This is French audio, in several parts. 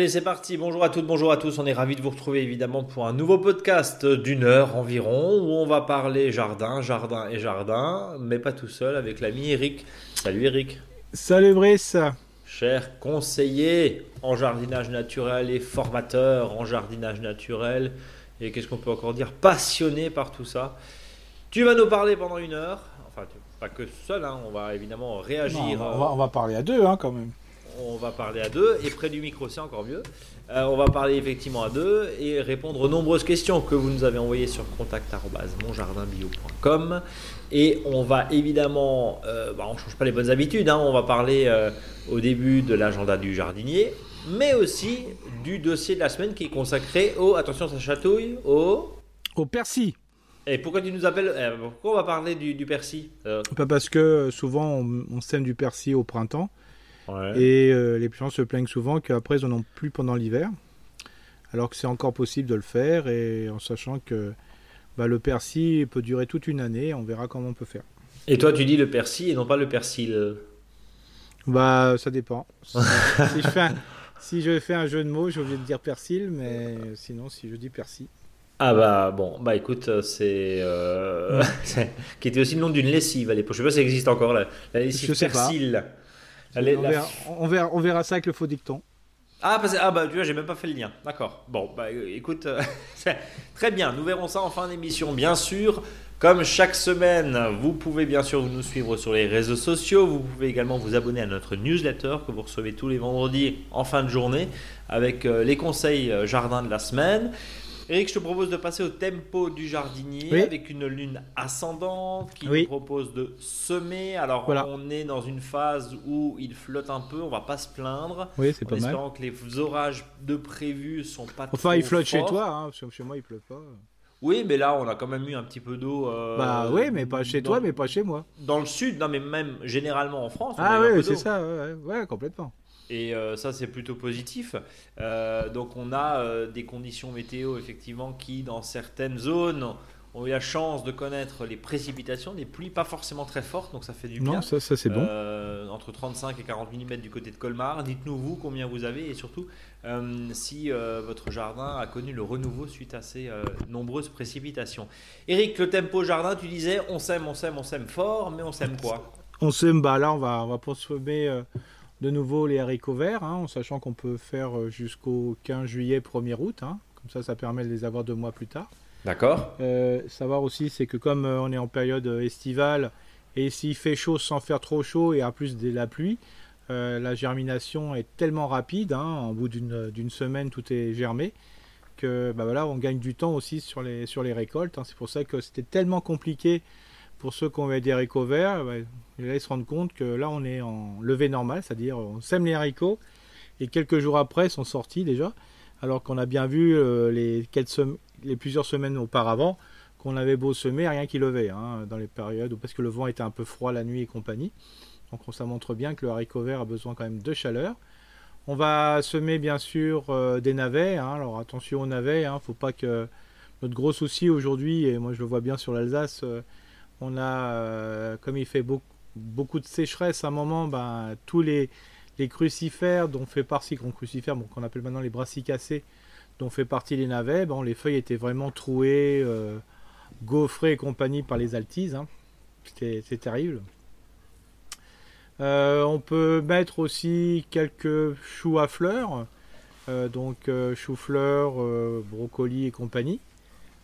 Allez, c'est parti. Bonjour à toutes, bonjour à tous. On est ravis de vous retrouver évidemment pour un nouveau podcast d'une heure environ où on va parler jardin, jardin et jardin, mais pas tout seul avec l'ami Eric. Salut Eric. Salut Brice. Cher conseiller en jardinage naturel et formateur en jardinage naturel. Et qu'est-ce qu'on peut encore dire Passionné par tout ça. Tu vas nous parler pendant une heure. Enfin, pas que seul, hein. on va évidemment réagir. on, va, on, va, parler à deux hein, quand même on va parler à deux, et près du micro c'est encore mieux. Euh, on va parler effectivement à deux et répondre aux nombreuses questions que vous nous avez envoyées sur contact.monjardinbio.com. Et on va évidemment, euh, bah, on ne change pas les bonnes habitudes, hein. on va parler euh, au début de l'agenda du jardinier, mais aussi du dossier de la semaine qui est consacré au, attention ça chatouille, au... Au persil. Et pourquoi tu nous appelles Pourquoi on va parler du, persil Pas parce que souvent on, on sème du persil au printemps. Et euh, les gens se plaignent souvent qu'après, ils n'en ont plus pendant l'hiver. Alors que c'est encore possible de le faire, et en sachant que bah, le persil peut durer toute une année, on verra comment on peut faire. Et toi, tu dis le persil et non pas le persil Bah, ça dépend. si, je fais un, si je fais un jeu de mots, j'ai oublié de dire persil, mais sinon, si je dis persil. Ah bah bon, bah écoute, c'est euh, qui était aussi le nom d'une lessive à l'époque. Je sais pas si ça existe encore la, la lessive persil on, verra, on, verra, ça avec le faux dicton. Ah, ah bah tu vois, j'ai même pas fait le lien. D'accord. Bon, bah écoute, euh, très bien. Nous verrons ça en fin d'émission, bien sûr. Comme chaque semaine, vous pouvez bien sûr nous suivre sur les réseaux sociaux. Vous pouvez également vous abonner à notre newsletter que vous recevez tous les vendredis en fin de journée avec euh, les conseils euh, jardin de la semaine. Eric, je te propose de passer au tempo du jardinier avec une lune ascendante qui nous propose de semer. Alors, on est dans une phase où il flotte un peu, on va pas se plaindre. Oui, c'est pas mal. espérant que les orages de prévus sont pas Enfin, il flotte chez toi, hein, chez moi, il pleut pas. Oui, mais là, on a quand même eu un petit peu d'eau. Euh, bah oui, mais pas chez toi, mais pas chez moi. Dans le sud, non, mais même généralement en France. ah oui, c'est ça, ouais, complètement. Et euh, ça, c'est plutôt positif. Euh, donc, on a euh, des conditions météo, effectivement, qui, dans certaines zones, ont eu la chance de connaître les précipitations, des pluies pas forcément très fortes, donc ça fait du bien. Non, ça, ça c'est bon. entre 35 et 40 mm du côté de Colmar. Dites-nous, vous, combien vous avez et surtout si votre jardin a connu le renouveau suite à ces nombreuses précipitations. Eric, le tempo jardin, tu disais, on sème, on sème, on sème fort, mais on sème quoi? On sème, bah là, on va, on va de nouveau les haricots verts, hein, en sachant qu'on peut faire euh, jusqu'au 15 juillet, 1er août. Hein. comme ça, ça permet de les avoir deux mois plus tard. D'accord. Euh, savoir aussi, c'est que comme euh, on est en période estivale, et s'il fait chaud sans faire trop chaud et en plus de la pluie, la germination est tellement rapide, hein, au bout d'une semaine tout est germé, que bah voilà, on gagne du temps aussi sur les, sur les récoltes. C'est pour ça que c'était tellement compliqué pour ceux qui ont des haricots verts, bah, ils se rendent compte que là on est en levée normale, c'est-à-dire on sème les haricots et quelques jours après ils sont sortis déjà, alors qu'on a bien vu euh, les, plusieurs semaines auparavant qu'on avait beau semer, rien qui levait hein, dans les périodes où, parce que le vent était un peu froid la nuit et compagnie. Donc ça montre bien que le haricot vert a besoin quand même de chaleur. On va semer bien sûr euh, des navets. Hein. alors attention aux navets, hein, faut pas que notre gros souci aujourd'hui, et moi je le vois bien sur l'Alsace, euh, on a, euh, comme il fait beaucoup, de sécheresse à un moment, ben, tous les, crucifères dont fait partie, crucifères, bon, qu'on appelle maintenant les brassicacées, dont fait partie les navets, bon, les feuilles étaient vraiment trouées, euh, gaufrées et compagnie par les altises. Hein. C'était terrible. Euh, on peut mettre aussi quelques choux à fleurs, donc choux-fleurs, brocolis et compagnie.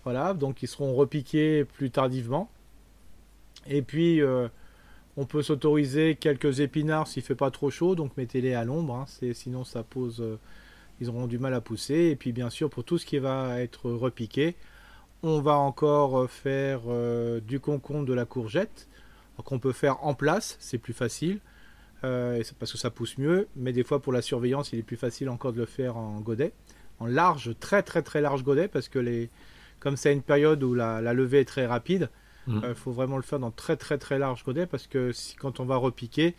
Voilà, donc ils seront repiqués plus tardivement. Et puis, euh, on peut s'autoriser quelques épinards s'il fait pas trop chaud, donc mettez-les à l'ombre. Hein, sinon, ça pose, euh, ils auront du mal à pousser. Et puis, bien sûr, pour tout ce qui va être repiqué, on va encore euh, faire du concombre, de la courgette, qu'on peut faire en place, c'est plus facile. parce que ça pousse mieux, mais des fois pour la surveillance, il est plus facile encore de le faire en godet, en large, très très très large godet, parce que les, comme c'est une période où la levée est très rapide, il mm. euh, faut vraiment le faire dans très très très large godet parce que quand on va repiquer,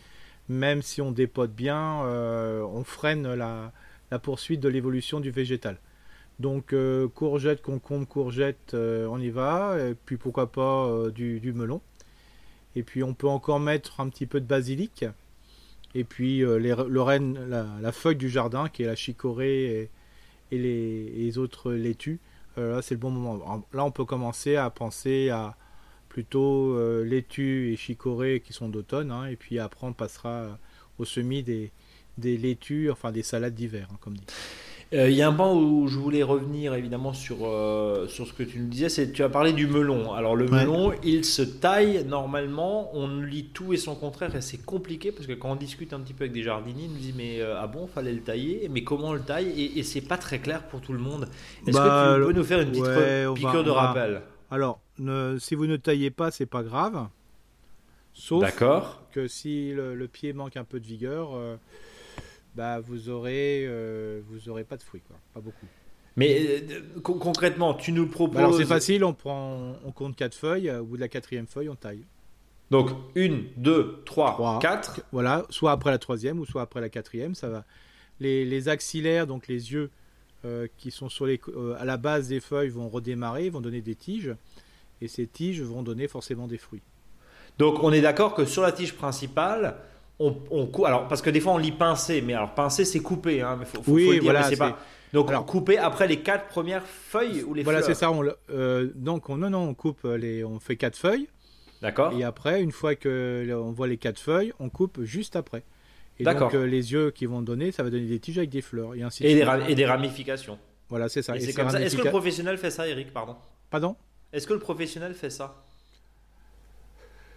même si on dépote bien, euh, on freine la, poursuite de l'évolution du végétal. Donc euh, courgette, concombre, courgette, on y va. Et puis pourquoi pas du, melon. Et puis on peut encore mettre un petit peu de basilic. Et puis les, le renne, la, feuille du jardin qui est la chicorée et, les, autres laitues. là, c'est le bon moment. Là, on peut commencer à penser à plutôt laitue et chicorée qui sont d'automne. Hein, et puis après, on passera au semis des, des laitues, enfin des salades d'hiver, hein, comme dit. Euh, il y a un point où je voulais revenir évidemment sur, euh, sur ce que tu nous disais, c'est tu as parlé du melon. Alors le melon, il se taille normalement, on lit tout et son contraire et c'est compliqué parce que quand on discute un petit peu avec des jardiniers, ils nous disent mais euh, ah bon, fallait le tailler, mais comment on le taille? Et, et c'est pas très clair pour tout le monde. Est-ce bah, que tu peux nous faire une petite piqûre de rappel? Alors, si vous ne taillez pas, c'est pas grave. Sauf que si le, pied manque un peu de vigueur, bah, vous aurez, euh, vous aurez pas de fruits, quoi. pas beaucoup. Mais euh, concrètement, tu nous proposes. alors c'est facile, on prend, on compte quatre feuilles. Au bout de la quatrième feuille, on taille. Donc une, deux, trois, quatre. Voilà, soit après la troisième ou soit après la quatrième, ça va. Les, les axillaires, donc les yeux euh, qui sont sur les, à la base des feuilles, vont redémarrer, vont donner des tiges, et ces tiges vont donner forcément des fruits. Donc on est d'accord que sur la tige principale, on, on alors parce que des fois on lit pincer, mais alors pincer c'est couper, hein, mais faut, faut, oui, le dire, voilà, pas. Donc alors, couper après les quatre premières feuilles ou les voilà, c'est ça. On, euh, donc on, non, non, on coupe les, on fait quatre feuilles. D'accord. Et après, une fois que on voit les quatre feuilles, on coupe juste après. Et donc euh, les yeux qui vont donner, ça va donner des tiges avec des fleurs et ainsi et, des, et des ramifications. Voilà, c'est ça. Est-ce que le professionnel fait ça, Eric Pardon? Pardon? Est-ce que le professionnel fait ça?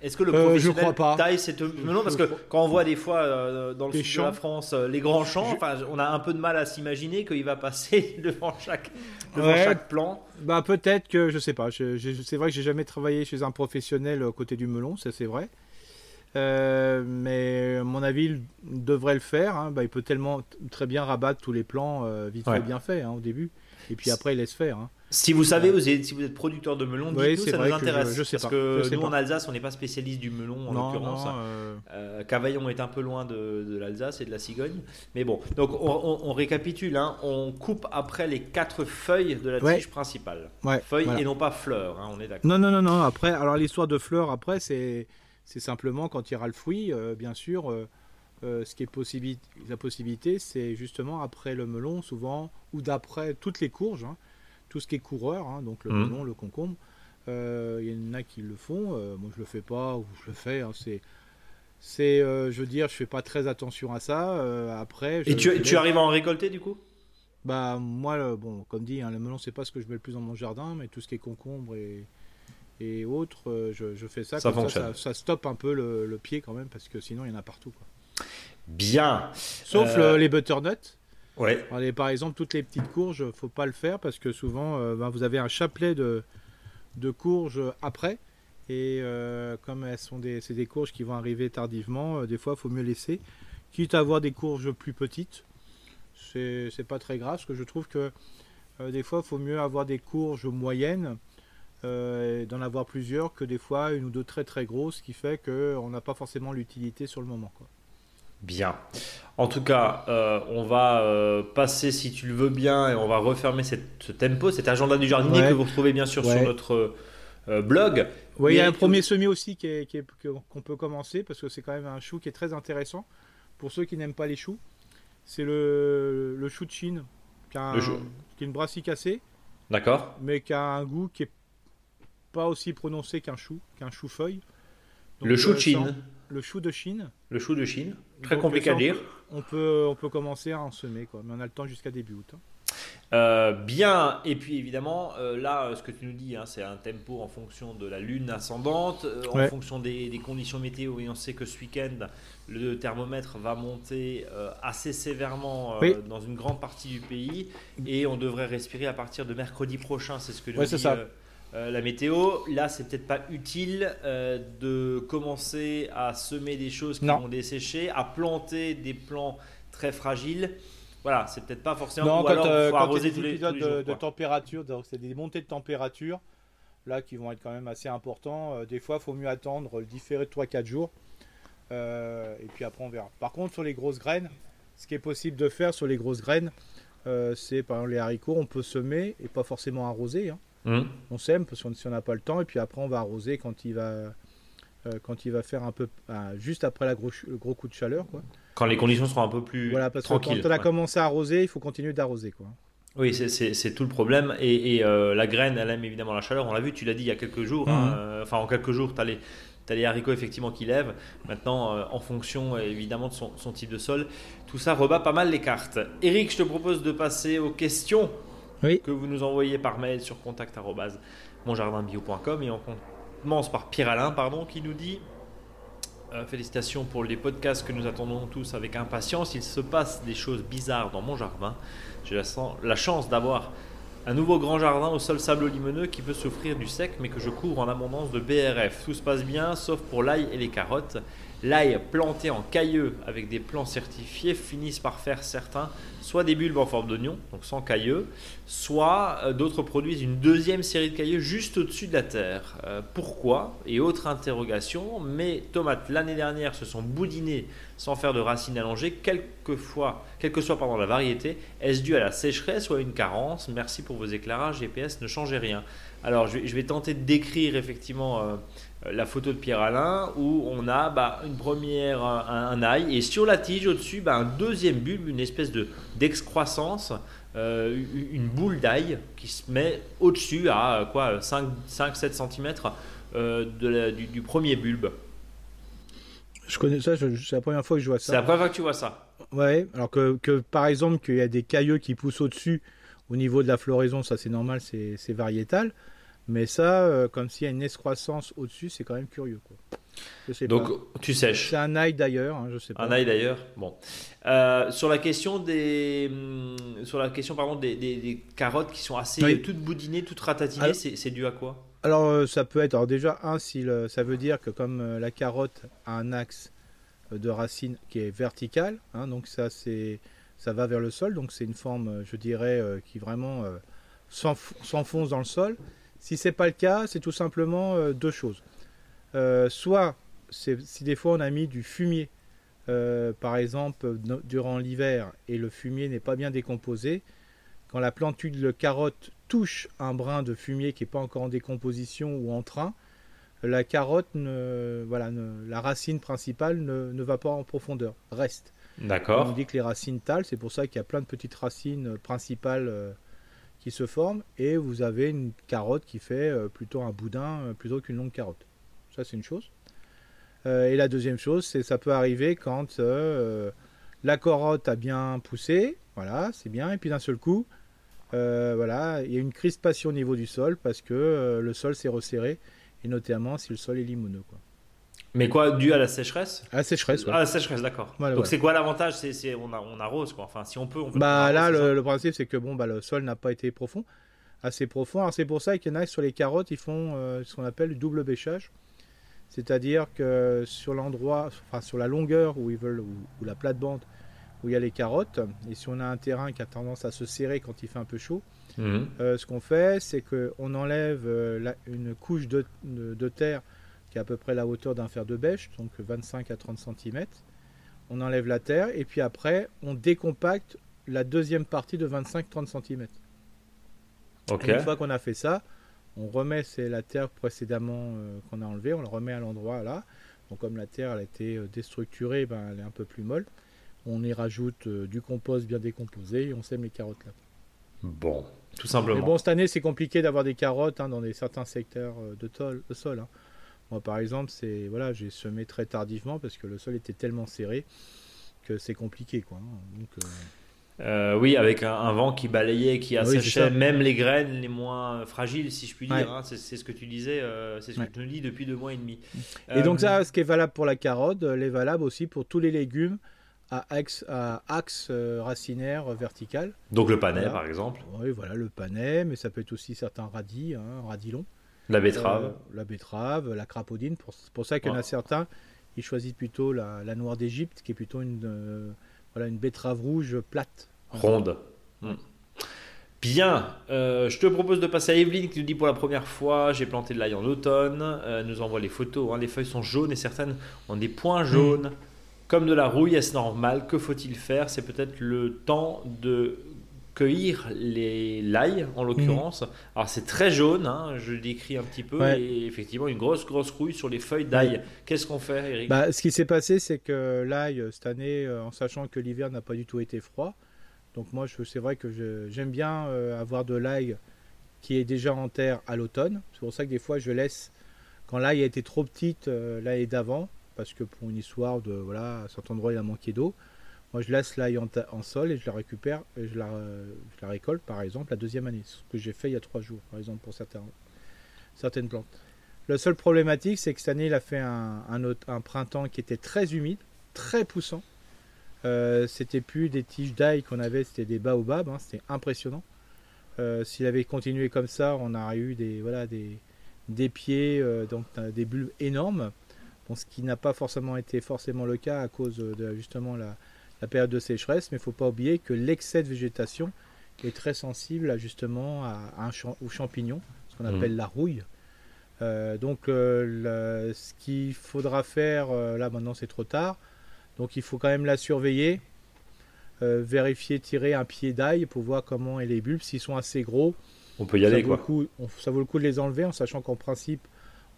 Est-ce que le euh, professionnel taille cette non parce que quand on voit des fois euh, dans le sud de la France euh, les grands champs, on a un peu de mal à s'imaginer qu'il va passer devant chaque devant chaque plan. Bah peut-être que je sais pas. c'est vrai que j'ai jamais travaillé chez un professionnel côté du melon, ça c'est vrai. mais à mon avis, il devrait le faire. Hein. Bah, il peut tellement très bien rabattre tous les plans vite fait bien fait hein, au début, et puis après il laisse faire. Hein. Si vous savez, si vous êtes producteur de melon, dites-nous, ça nous intéresse. Je, sais parce que nous, en Alsace, on n'est pas spécialiste du melon, en l'occurrence. Euh. Euh, Cavaillon est un peu loin de, l'Alsace et de la cigogne. Mais bon, donc on, récapitule. Hein. On coupe après les quatre feuilles de la tige principale. feuilles et non pas fleurs, hein, on est d'accord. Non, non, non, non. Après, alors l'histoire de fleurs, après, c'est simplement quand il y aura le fruit, euh, bien sûr. ce qui est la possibilité, c'est justement après le melon, souvent, ou d'après toutes les courges. Hein tout ce qui est coureur, hein, donc le mmh. melon, le concombre. Euh, il y en a qui le font, euh, moi je le fais pas ou je le fais. Hein, c'est, c'est, euh, je veux dire, je fais pas très attention à ça. après. Et tu, tu, arrives à en récolter du coup? Bah moi, bon, comme dit, hein, le melon c'est pas ce que je mets le plus dans mon jardin, mais tout ce qui est concombre et et autres, je, je, fais ça. Ça, comme ça, ça, stoppe un peu le, le, pied quand même parce que sinon il y en a partout. Quoi. Bien. Sauf les butternuts. Par exemple, toutes les petites courges, faut pas le faire parce que souvent, euh, ben, vous avez un chapelet de, de courges après. Et euh, comme elles sont des, c'est des courges qui vont arriver tardivement, euh, des fois, il faut mieux laisser. Quitte à avoir des courges plus petites, c'est, c'est pas très grave parce que je trouve que des fois, il faut mieux avoir des courges moyennes, d'en avoir plusieurs, que des fois une ou deux très très grosses, qui fait qu'on n'a pas forcément l'utilité sur le moment. Bien. En tout cas, euh, on va euh, passer, si tu le veux bien, et on va refermer cette, ce tempo, cet agenda du jardinier que vous retrouvez bien sûr sur notre euh, blog. Oui, il y a un premier semis aussi qu'on qui peut commencer, parce que c'est quand même un chou qui est très intéressant. Pour ceux qui n'aiment pas les choux, c'est le, le, chou de Chine, qui a, une brassique cassée. D'accord. Mais qui a un goût qui est pas aussi prononcé qu'un chou, qu'un chou-feuille. Le chou de Chine le chou de Chine. Le chou de Chine. Très compliqué à dire. On peut, on peut commencer à en semer, quoi. mais on a le temps jusqu'à début août. Hein. Euh, bien, et puis évidemment, euh, là, ce que tu nous dis, hein, c'est un tempo en fonction de la lune ascendante, euh, en fonction des, conditions météo. Et on sait que ce week-end, le thermomètre va monter assez sévèrement dans une grande partie du pays, et on devrait respirer à partir de mercredi prochain. C'est ce que nous dit ça. Euh, la météo. Là, c'est peut-être pas utile euh, de commencer à semer des choses qui vont dessécher, à planter des plants très fragiles. Voilà, c'est peut-être pas forcément. Non, quand, euh, arroser tous les, de, température, donc c'est des montées de température là qui vont être quand même assez importants. des fois, il faut mieux attendre le différé de 3-4 jours. et puis après, on verra. Par contre, sur les grosses graines, ce qui est possible de faire sur les grosses graines, c'est par exemple les haricots, on peut semer et pas forcément arroser. Hein. Mmh. On sème parce qu'on si n'a pas le temps et puis après on va arroser quand il va euh, quand il va faire un peu juste après la gros, le gros coup de chaleur quoi. Quand les conditions seront un peu plus Voilà, parce tranquilles. que quand on a ouais. commencé à arroser, il faut continuer d'arroser. quoi. Oui, c'est- tout le problème. Et, et, euh, la graine, elle aime évidemment la chaleur. On l'a vu, tu l'as dit il y a quelques jours. hein, Mhm. euh, enfin, en quelques jours, tu as les. T'as les haricots effectivement qui lèvent. Maintenant, euh, en fonction évidemment de son, son type de sol, tout ça rebat pas mal les cartes. Eric, je te propose de passer aux questions Oui. que vous nous envoyez par mail sur contact@monjardinbio.com et on commence par Pierre Alain, pardon, qui nous dit euh, félicitations pour les podcasts que nous attendons tous avec impatience. Il se passe des choses bizarres dans mon jardin. J'ai la, la chance d'avoir un nouveau grand jardin au sol sablo-limoneux qui peut souffrir du sec, mais que je couvre en abondance de BRF. Tout se passe bien, sauf pour l'ail et les carottes. L'ail planté en cailleux avec des plants certifiés finissent par faire certains soit des bulbes en forme d'oignon, donc sans cailleux, soit euh, d'autres produisent une deuxième série de cailleux juste au-dessus de la terre. Euh, pourquoi? Et autre interrogation, mes tomates l'année dernière se sont boudinées sans faire de racines allongées, quelquefois, quelle que soit la variété. Est-ce dû à la sécheresse ou à une carence? Merci pour vos éclairages, GPS ne changez rien. Alors je vais, tenter de décrire effectivement euh, la photo de Pierre Alain où on a bah, une première, un, un ail et sur la tige au-dessus bah, un deuxième bulbe, une espèce de d'excroissance, euh, une boule d'ail qui se met au-dessus à euh, quoi 5-7 cm de la- du, du premier bulbe. Je connais ça, c'est la première fois que je vois C'est la ça. première fois que tu vois ça. Ouais, alors que, que, par exemple, qu'il y a des cailleux qui poussent au-dessus au niveau de la floraison, ça c'est normal, c'est c'est variétal. Mais ça, euh, comme s'il y a une escroissance au-dessus, c'est quand même curieux. Quoi. Je sais Donc pas. tu sèches. C'est un ail d'ailleurs, hein, je sais pas. Un ail d'ailleurs. Bon. Euh, sur la question des, hum, sur la question pardon des, des- des carottes qui sont assez Oui. euh, toutes boudinées, toutes ratatinées, Alors- c'est c'est dû à quoi? Alors euh, ça peut être, alors déjà, un, si le- ça veut dire que comme la carotte a un axe de racine qui est vertical, hein, donc ça c'est ça va vers le sol, donc c'est une forme, je dirais, qui vraiment s'enf- s'enfonce dans le sol. Si c'est pas le cas, c'est tout simplement euh, deux choses. Euh, soit si des fois on a mis du fumier, euh, par exemple no- durant l'hiver, et le fumier n'est pas bien décomposé, quand la plantule de carotte touche un brin de fumier qui n'est pas encore en décomposition ou en train, la carotte, ne, voilà, ne- la racine principale ne, ne va pas en profondeur, reste. On D'accord. dit que les racines talent, c'est pour ça qu'il y a plein de petites racines principales qui se forment, et vous avez une carotte qui fait euh, plutôt un boudin euh, plutôt qu'une longue carotte. Ça, c'est une chose. Euh, et la deuxième chose, c'est ça peut arriver quand la carotte a bien poussé, voilà, c'est bien, et puis d'un seul coup, voilà, il y a une crispation au niveau du sol parce que le sol s'est resserré, et notamment si le sol est limoneux. Mais quoi, dû à la sécheresse Ah, sécheresse, ouais. Ah, la sécheresse, d'accord. Voilà, Donc c'est quoi l'avantage? C'est on, on arrose quoi. Enfin, si on peut, on peut. Bah là, le, principe, c'est que bon, bah, le sol n'a pas été profond, assez profond. Alors c'est pour ça qu'il y en a sur les carottes, ils font euh, ce qu'on appelle le double bêchage. C'est-à-dire que sur l'endroit, enfin sur la longueur où ils veulent, où la plate-bande où il y a les carottes, et si on a un terrain qui a tendance à se serrer quand il fait un peu chaud, Mhm. euh, ce qu'on fait, c'est qu'on enlève euh, la- une couche de, de- de terre qui est à peu près la hauteur d'un fer de bêche, donc 25 à 30 cm. On enlève la terre et puis après, on décompacte la deuxième partie de 25-30 cm. Ok. Une fois qu'on a fait ça, on remet c'est la terre précédemment euh, qu'on a enlevée, on le remet à l'endroit là. Donc comme la terre elle a été euh, déstructurée, ben, elle est un peu plus molle. On y rajoute euh, du compost bien décomposé et on sème les carottes là. Bon, tout Mais simplement. bon, cette année, c'est compliqué d'avoir des carottes hein, dans des, certains secteurs de, tol- de sol. hein. Moi, par exemple, c'est voilà, j'ai semé très tardivement parce que le sol était tellement serré que c'est compliqué, quoi. hein. Donc, euh, Euh, oui, avec un, un vent qui balayait, qui oui, asséchait même les graines les moins fragiles, si je puis dire. Ouais. hein. C'est ce que tu disais, euh, c'est ce Ouais. que tu nous dis depuis deux mois et demi. Et donc ça, ce qui est valable pour la carotte, l'est valable aussi pour tous les légumes à axe, à axe racinaire vertical. Donc le panais, Voilà. par exemple, Oui, voilà, le panais, mais ça peut être aussi certains radis, hein, radis longs. La betterave. Euh, la betterave, la crapaudine. Pour- C'est pour ça qu'il y en a certains, ils choisissent plutôt la, la noire d'Égypte, qui est plutôt une, euh, voilà, une betterave rouge plate. Ronde. Hmm. Bien, euh, je te propose de passer à Evelyne qui nous dit pour la première fois j'ai planté de l'ail en automne. Euh, elle nous envoie les photos. hein. Les feuilles sont jaunes et certaines ont des points jaunes. Comme de la rouille, est-ce normal? Que faut-il faire? C'est peut-être le temps de cueillir les l'ail en l'occurrence. Alors c'est très jaune, hein, je le décris un petit peu, Ouais. et effectivement une grosse grosse rouille sur les feuilles d'ail. Qu'est-ce qu'on fait, Eric? Bah, ce qui s'est passé, c'est que l'ail, euh, cette année, euh, en sachant que l'hiver n'a pas du tout été froid, donc moi, c'est vrai que j'aime bien euh, avoir de l'ail qui est déjà en terre à l'automne. C'est pour ça que des fois, je laisse, quand l'ail a été trop petite l'année d'avant, parce que pour une histoire de, voilà, à certains endroits, il a manqué d'eau, moi, je laisse l'ail en, sol et je la récupère, et je la, récolte, par exemple, la deuxième année. Ce que j'ai fait il y a trois jours, par exemple, pour certaines plantes. La seule problématique, c'est que cette année, il a fait un, printemps qui était très humide, très poussant. Euh, c'était plus des tiges d'ail qu'on avait, c'était des baobabs, hein, c'était impressionnant. Euh, S'il avait continué comme ça, on aurait eu des, pieds, euh, donc euh, des bulbes énormes. Ce qui n'a pas forcément été forcément le cas à cause de justement la, la période de sécheresse, mais il ne faut pas oublier que l'excès de végétation est très sensible à, justement à, à un champ- aux champignons, ce qu'on Mhm. appelle la rouille. Euh, donc euh, le- ce qu'il faudra faire, euh, là maintenant c'est trop tard, donc il faut quand même la surveiller, vérifier, tirer un pied d'ail pour voir comment est les bulbes, s'ils sont assez gros, On peut y ça aller quoi. le coup, on- ça vaut le coup de les enlever en sachant qu'en principe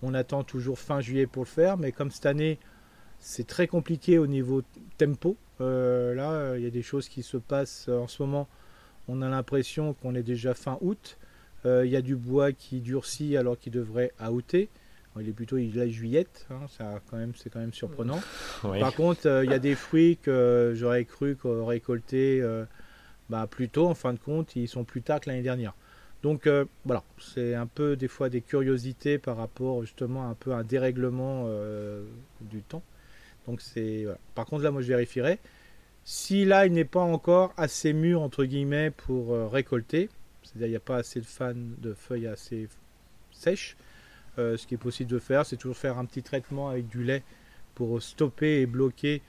on attend toujours fin juillet pour le faire, mais comme cette année c'est très compliqué au niveau tempo, là euh, il y a des choses qui se passent euh, en ce moment, on a l'impression qu'on est déjà fin août, Euh, il y a du bois qui durcit alors qu'il devrait outer, il est plutôt il est juillette, hein, ça, quand même, c'est quand même surprenant. Oui. Par contre, euh, il y a des fruits que j'aurais cru euh, bah, plus tôt, en fin de compte, ils sont plus tard que l'année dernière. Donc euh, voilà, c'est un peu des fois des curiosités par rapport justement un peu à un dérèglement euh, du temps. Donc c'est. Par contre là, moi je vérifierai. Si là il n'est pas encore assez mûr entre guillemets pour euh, récolter, c'est-à-dire il n'y a pas assez de fans de feuilles assez sèches, euh, ce qui est possible de faire, c'est toujours faire un petit traitement avec du lait pour stopper et bloquer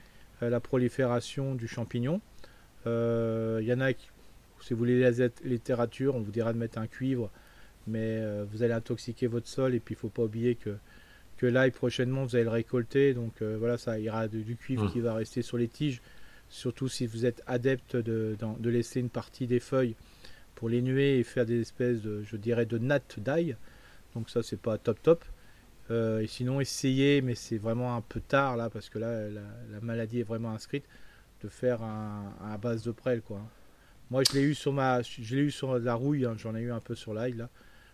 euh, la prolifération du champignon. Il y en a qui, si vous voulez la littérature, on vous dira de mettre un cuivre, mais vous allez intoxiquer votre sol et puis il faut pas oublier que, que l'ail prochainement vous allez le récolter, donc euh, voilà, ça ira de- du cuivre Mm. qui va rester sur les tiges, surtout si vous êtes adepte de, laisser une partie des feuilles pour les nuer et faire des espèces de, je dirais, de nattes d'ail. Donc ça, c'est pas top top. Euh, et sinon, essayez, mais c'est vraiment un peu tard là, parce que là, la, la maladie est vraiment inscrite, de faire un, base de prêle, quoi. Moi, je l'ai eu sur ma, je l'ai eu sur la rouille, hein, j'en ai eu un peu sur l'ail là.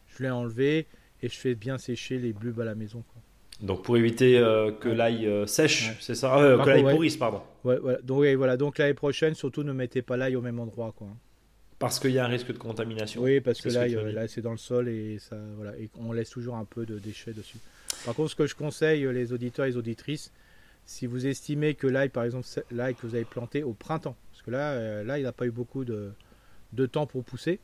Je l'ai enlevé et je fais bien sécher les bulbes à la maison, quoi. Donc pour éviter euh, que l'ail euh, sèche, Ouais. c'est ça Euh, Par Que l'ail ouais. pourrisse, pardon. Ouais, voilà. Donc, voilà. Donc l'année prochaine, surtout, ne mettez pas l'ail au même endroit, quoi. Parce qu'il y a un risque de contamination. Oui, parce que là, veux euh, c'est dans le sol et ça, voilà, et on laisse toujours un peu de déchets dessus. Par contre, ce que je conseille les auditeurs et les auditrices, si vous estimez que l'ail, par exemple, l'ail que vous avez planté au printemps, parce que là, là, il n'a pas eu beaucoup de, de temps pour pousser,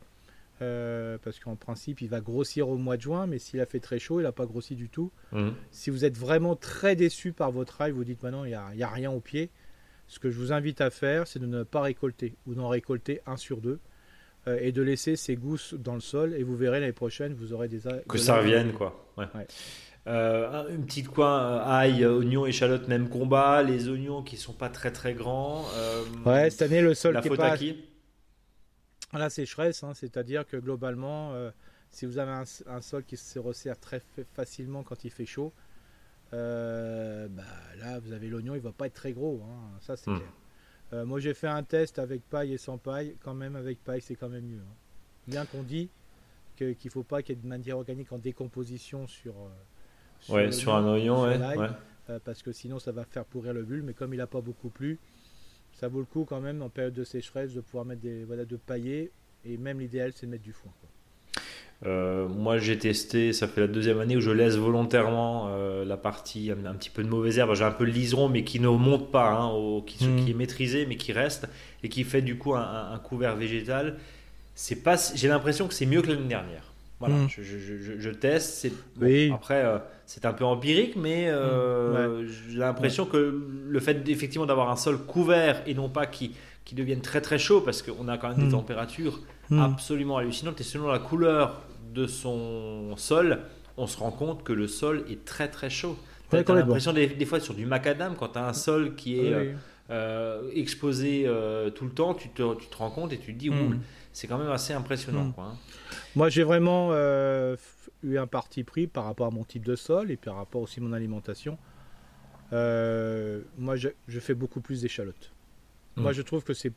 euh, parce qu'en principe, il va grossir au mois de juin, mais s'il a fait très chaud, il n'a pas grossi du tout. Mhm. Si vous êtes vraiment très déçu par votre ail, vous dites maintenant, il n'y a, il y a rien au pied. Ce que je vous invite à faire, c'est de ne pas récolter ou d'en récolter un sur deux euh, et de laisser ces gousses dans le sol. Et vous verrez l'année prochaine, vous aurez des Que de ça revienne, quoi. Ouais. Ouais. Euh, un- une petite coin, ail, oignon, échalote, même combat. Les oignons qui sont pas très très grands. Ouais, cette année, le sol la qui est faute pas à qui? La sécheresse, hein, c'est-à-dire que globalement, euh, si vous avez un, un sol qui se resserre très fa- facilement quand il fait chaud, euh, bah, là, vous avez l'oignon, il va pas être très gros. hein, ça, c'est Hmm. clair. Euh, moi, j'ai fait un test avec paille et sans paille. Quand même, avec paille, c'est quand même mieux. hein. Bien qu'on dit qu'il faut pas qu'il y ait de matière organique en décomposition sur, Ouais, sur un oignon, ouais. ouais. parce que sinon, ça va faire pourrir le bulbe. Mais comme il n'a pas beaucoup plu, ça vaut le coup quand même en période de sécheresse de pouvoir mettre des voilà de pailler. Et même l'idéal, c'est de mettre du foin. quoi. Euh, moi, j'ai testé, ça fait la deuxième année où je laisse volontairement euh, la partie, un, un petit peu de mauvaise herbe. J'ai un peu le liseron, mais qui ne remonte pas, hein, au- qui, qui est maîtrisé, mais qui reste, et qui fait du coup un, un- un couvert végétal. C'est pas, j'ai l'impression que c'est mieux que l'année dernière. Voilà, Mhm. je, je- je- je teste. C'est, bon, Oui. Après, euh, c'est un peu empirique, mais euh, j'ai l'impression que le fait effectivement d'avoir un sol couvert et non pas qui, qui devienne très très chaud, parce qu'on a quand même des Mhm. températures Hmm. absolument hallucinante. Et selon la couleur de son sol, on se rend compte que le sol est très très chaud. Ouais, t'as complètement. l'impression des, des fois sur du macadam, quand tu as un sol qui est Oui, euh, exposé tout le temps, tu te, tu te rends compte et tu te dis, ouh, c'est quand même assez impressionnant. Mm. Quoi, hein. Moi, j'ai vraiment euh, eu un parti pris par rapport à mon type de sol et par rapport aussi à mon alimentation. Euh, moi, je, je fais beaucoup plus d'échalotes. Mm. Moi, je trouve que c'est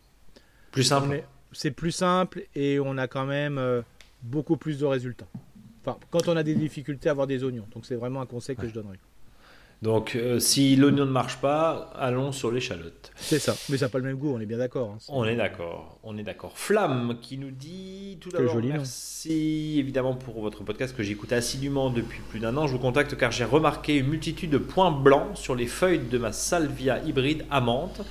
Plus simple. c'est plus simple et on a quand même euh, beaucoup plus de résultats. Enfin, quand on a des difficultés à avoir des oignons. Donc, c'est vraiment un conseil que je donnerais. Donc, euh, si l'oignon ne marche pas, allons sur l'échalote. C'est ça. Mais ça n'a pas le même goût, on est bien d'accord. hein. On est d'accord, on est d'accord. Flamme qui nous dit tout d'abord nom. merci évidemment pour votre podcast que j'écoute assidûment depuis plus d'un an. Je vous contacte car j'ai remarqué une multitude de points blancs sur les feuilles de ma salvia hybride amante.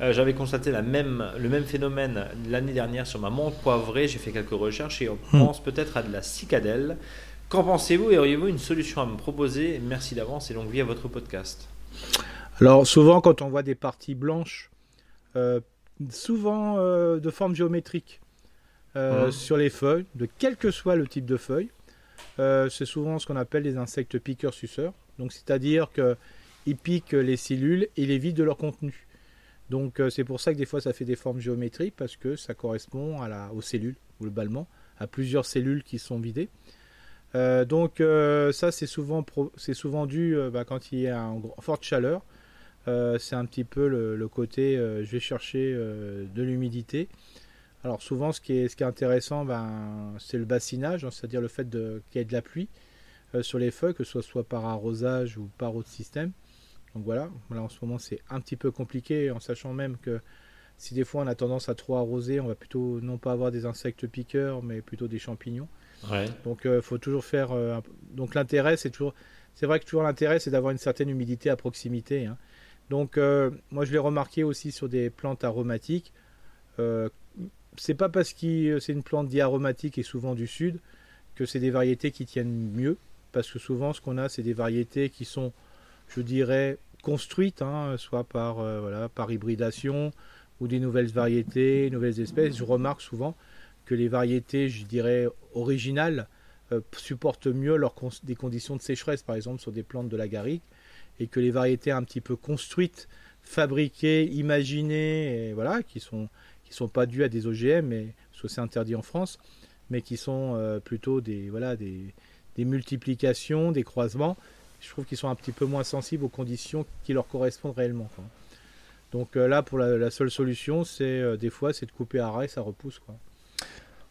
Euh, J'avais constaté la même, le même phénomène l'année dernière sur ma menthe poivrée. J'ai fait quelques recherches et on Hmm. pense peut-être à de la cicadelle. Qu'en pensez-vous et auriez-vous une solution à me proposer? Merci d'avance et longue vie à votre podcast. Alors souvent quand on voit des parties blanches, euh, souvent euh, de forme géométrique euh, Mhm. sur les feuilles, de quel que soit le type de feuille, c'est souvent ce qu'on appelle les insectes piqueurs-suceurs. Donc c'est-à-dire qu'ils piquent les cellules et les vident de leur contenu. Donc c'est pour ça que des fois ça fait des formes géométriques parce que ça correspond à la, aux cellules globalement, à plusieurs cellules qui sont vidées. Euh, donc euh, ça c'est souvent, dû euh, bah, quand il y a une forte chaleur. C'est un petit peu le, côté je vais chercher de l'humidité. Alors souvent ce qui est, ce qui est intéressant ben, c'est le bassinage, hein, c'est-à-dire le fait qu'il y ait de la pluie sur les feuilles, que ce soit par arrosage ou par autre système. Donc voilà, là en ce moment c'est un petit peu compliqué en sachant même que si des fois on a tendance à trop arroser, on va plutôt non pas avoir des insectes piqueurs mais plutôt des champignons. Ouais. Donc il faut toujours faire. euh, un donc l'intérêt, c'est toujours. C'est vrai que toujours l'intérêt, c'est d'avoir une certaine humidité à proximité. hein. Donc euh, moi, je l'ai remarqué aussi sur des plantes aromatiques. Euh, c'est pas parce que c'est une plante dit aromatique et souvent du sud que c'est des variétés qui tiennent mieux. Parce que souvent, ce qu'on a, c'est des variétés qui sont, je dirais, construites, hein, soit par, euh, voilà, par hybridation ou des nouvelles variétés, nouvelles espèces. Je remarque souvent que les variétés, je dirais, originales euh, supportent mieux des conditions de sécheresse, par exemple sur des plantes de la garrigue, et que les variétés un petit peu construites, fabriquées, imaginées, voilà, qui sont qui sont pas dues à des OGM, mais parce que c'est interdit en France, mais qui sont euh, plutôt des voilà des, des multiplications, des croisements. Je trouve qu'ils sont un petit peu moins sensibles aux conditions qui leur correspondent réellement. Donc euh, là, pour la, la seule solution, c'est euh, des fois, c'est de couper à ras et ça repousse. Quoi.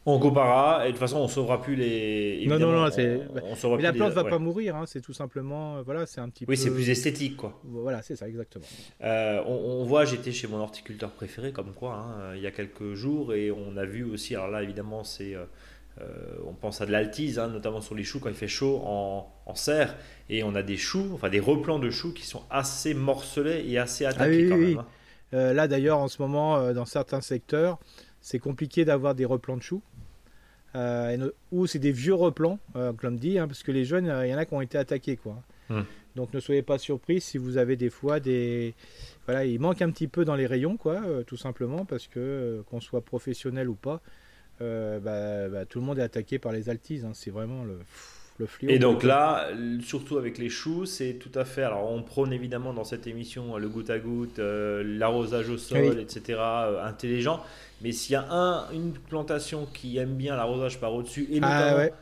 On comparera et de toute façon on sauvera plus les. Non, non, non, c'est- on, on Mais la plante les- va ouais. pas mourir, hein, c'est tout simplement, euh, voilà, c'est un petit peu. Oui, c'est plus esthétique quoi. Voilà, c'est ça, exactement. Euh, on, on voit, j'étais chez mon horticulteur préféré, comme quoi, hein, il y a quelques jours, et on a vu aussi, alors là évidemment, c'est, euh, on pense à de l'altise, hein, notamment sur les choux quand il fait chaud en, en serre, et on a des choux, enfin des replants de choux qui sont assez morcelés et assez attaqués oui, quand oui, même. oui. hein. Euh, là, d'ailleurs, en ce moment, euh, dans certains secteurs, c'est compliqué d'avoir des replants de choux. Euh, no- ou c'est des vieux replants, euh, comme dit, hein, parce que les jeunes, euh, il y en a qui ont été attaqués. Quoi. Hmm. Donc ne soyez pas surpris si vous avez des fois des. Voilà, il manque un petit peu dans les rayons, quoi, euh, tout simplement, parce que euh, qu'on soit professionnel ou pas, euh, bah, bah, tout le monde est attaqué par les altises. hein. c'est vraiment le, le fléau. Et donc là, surtout avec les choux, c'est tout à fait. Alors, on prône évidemment dans cette émission le goutte à goutte, euh, l'arrosage au sol, Oui. etc., euh, intelligent. Mais s'il y a un, une plantation qui aime bien l'arrosage par au-dessus, et Ah, notamment ouais.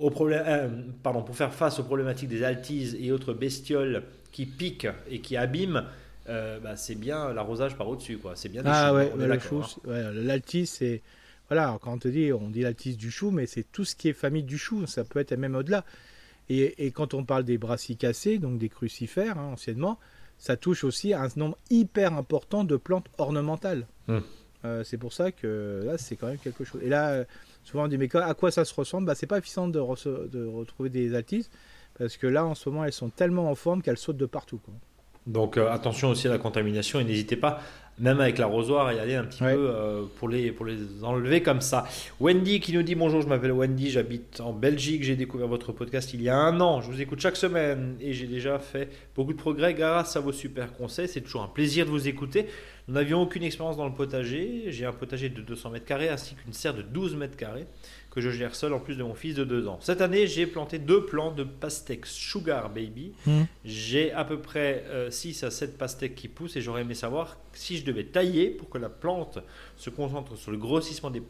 au problème, euh, pardon, pour faire face aux problématiques des altises et autres bestioles qui piquent et qui abîment, euh, bah, c'est bien l'arrosage par au-dessus, quoi. C'est bien Ah choux, ouais, chou, hein. ouais, l'altise, c'est voilà, quand on te dit, on dit l'altise du chou, mais c'est tout ce qui est famille du chou, ça peut être même au-delà. Et, et quand on parle des brassicacées, donc des crucifères hein, anciennement, ça touche aussi à un nombre hyper important de plantes ornementales. Hmm. Euh, c'est pour ça que là, c'est quand même quelque chose. Et là, euh, souvent on dit mais à quoi ça se ressemble? Bah, C'est pas évident de, retrouver des altises parce que là, en ce moment, elles sont tellement en forme qu'elles sautent de partout. Quoi. Donc euh, attention aussi à la contamination et n'hésitez pas, même avec l'arrosoir, y aller un petit Ouais. peu euh, pour, les, pour les enlever comme ça. Wendy qui nous dit bonjour, je m'appelle Wendy, j'habite en Belgique, j'ai découvert votre podcast il y a un an, je vous écoute chaque semaine et j'ai déjà fait beaucoup de progrès grâce à vos super conseils, c'est toujours un plaisir de vous écouter. Nous n'avions aucune expérience dans le potager, j'ai un potager de 200 mètres carrés ainsi qu'une serre de 12 mètres carrés. Que je gère seul en plus de mon fils de 2 ans. Cette année, j'ai planté deux plants de pastèques Sugar Baby. Mhm. J'ai à peu près 6 à 7 pastèques qui poussent et j'aurais aimé savoir si je devais tailler pour que la plante se concentre sur le grossissement des,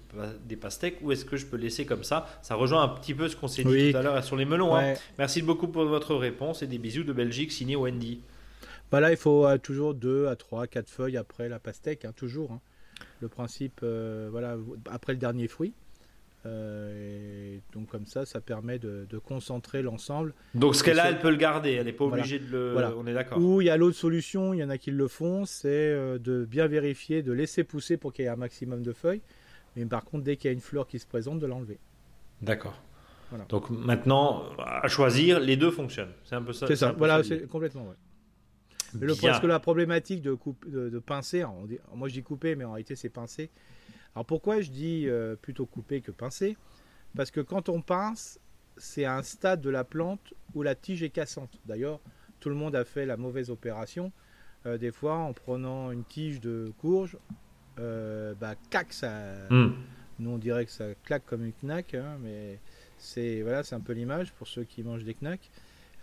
des pastèques ou est-ce que je peux laisser comme ça Ça rejoint un petit peu ce qu'on s'est dit tout à l'heure sur les melons. hein. Merci beaucoup pour votre réponse et des bisous de Belgique signé Wendy. Bah là, il faut euh, toujours 2 à 3, 4 feuilles après la pastèque, hein, toujours. hein. Le principe, euh, voilà, après le dernier fruit. Euh, et donc comme ça, ça permet de, de concentrer l'ensemble. Donc ce qu'elle a, elle peut le garder. Elle n'est pas Voilà. obligée de le. Voilà. On est d'accord. Ou il y a l'autre solution, il y en a qui le font, c'est euh, de bien vérifier, de laisser pousser pour qu'il y ait un maximum de feuilles. Mais par contre, dès qu'il y a une fleur qui se présente, de l'enlever. D'accord. Voilà. Donc maintenant, à choisir, les deux fonctionnent. C'est un peu ça. C'est ça, voilà, c'est complètement vrai. Mais le, parce que la problématique de, coupe, de, de pincer, alors, on dit- moi je dis couper, mais en réalité c'est pincer. Alors pourquoi je dis euh, plutôt couper que pincer Parce que quand on pince, c'est à un stade de la plante où la tige est cassante. D'ailleurs, tout le monde a fait la mauvaise opération. Euh, des fois, en prenant une tige de courge, euh, bah, cac, ça, Hmm. nous, on dirait que ça claque comme une knack, hein, mais c'est voilà, c'est un peu l'image pour ceux qui mangent des knacks.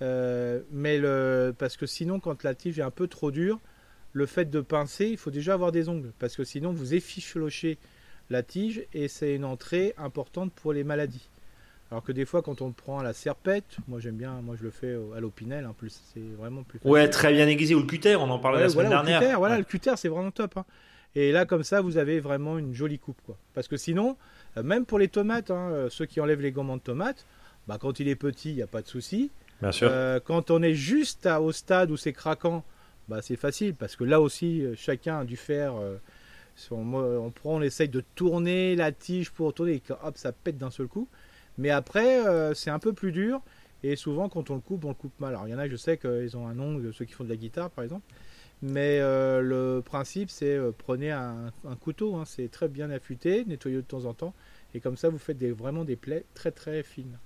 Euh, mais le, parce que sinon, quand la tige est un peu trop dure, le fait de pincer, il faut déjà avoir des ongles, parce que sinon vous effichelochez la tige et c'est une entrée importante pour les maladies. Alors que des fois, quand on prend la serpette, moi j'aime bien, moi je le fais à l'opinel, en plus c'est vraiment plus facile. Ouais, très bien aiguisé. Ou le cutter, on en parlait Ouais, la semaine voilà, dernière. cutter, voilà, Ouais. le cutter, c'est vraiment top. hein. Et là, comme ça, vous avez vraiment une jolie coupe. Quoi. Parce que sinon, euh, même pour les tomates, hein, euh, ceux qui enlèvent les gomments de tomates, bah, quand il est petit, il n'y a pas de souci. Bien sûr. Euh, quand on est juste à- au stade où c'est craquant, bah, c'est facile. Parce que là aussi, chacun a dû faire. euh, on, prend, on essaye de tourner la tige pour tourner, et hop, ça pète d'un seul coup. Mais après, euh, c'est un peu plus dur. Et souvent, quand on le coupe, on le coupe mal. Alors, il y en a, je sais qu'ils ont un ongle, ceux qui font de la guitare, par exemple. Mais euh, le principe, c'est euh, prenez un, couteau, hein, c'est très bien affûté, nettoyez de temps en temps. Et comme ça, vous faites vraiment des plaies très très fines.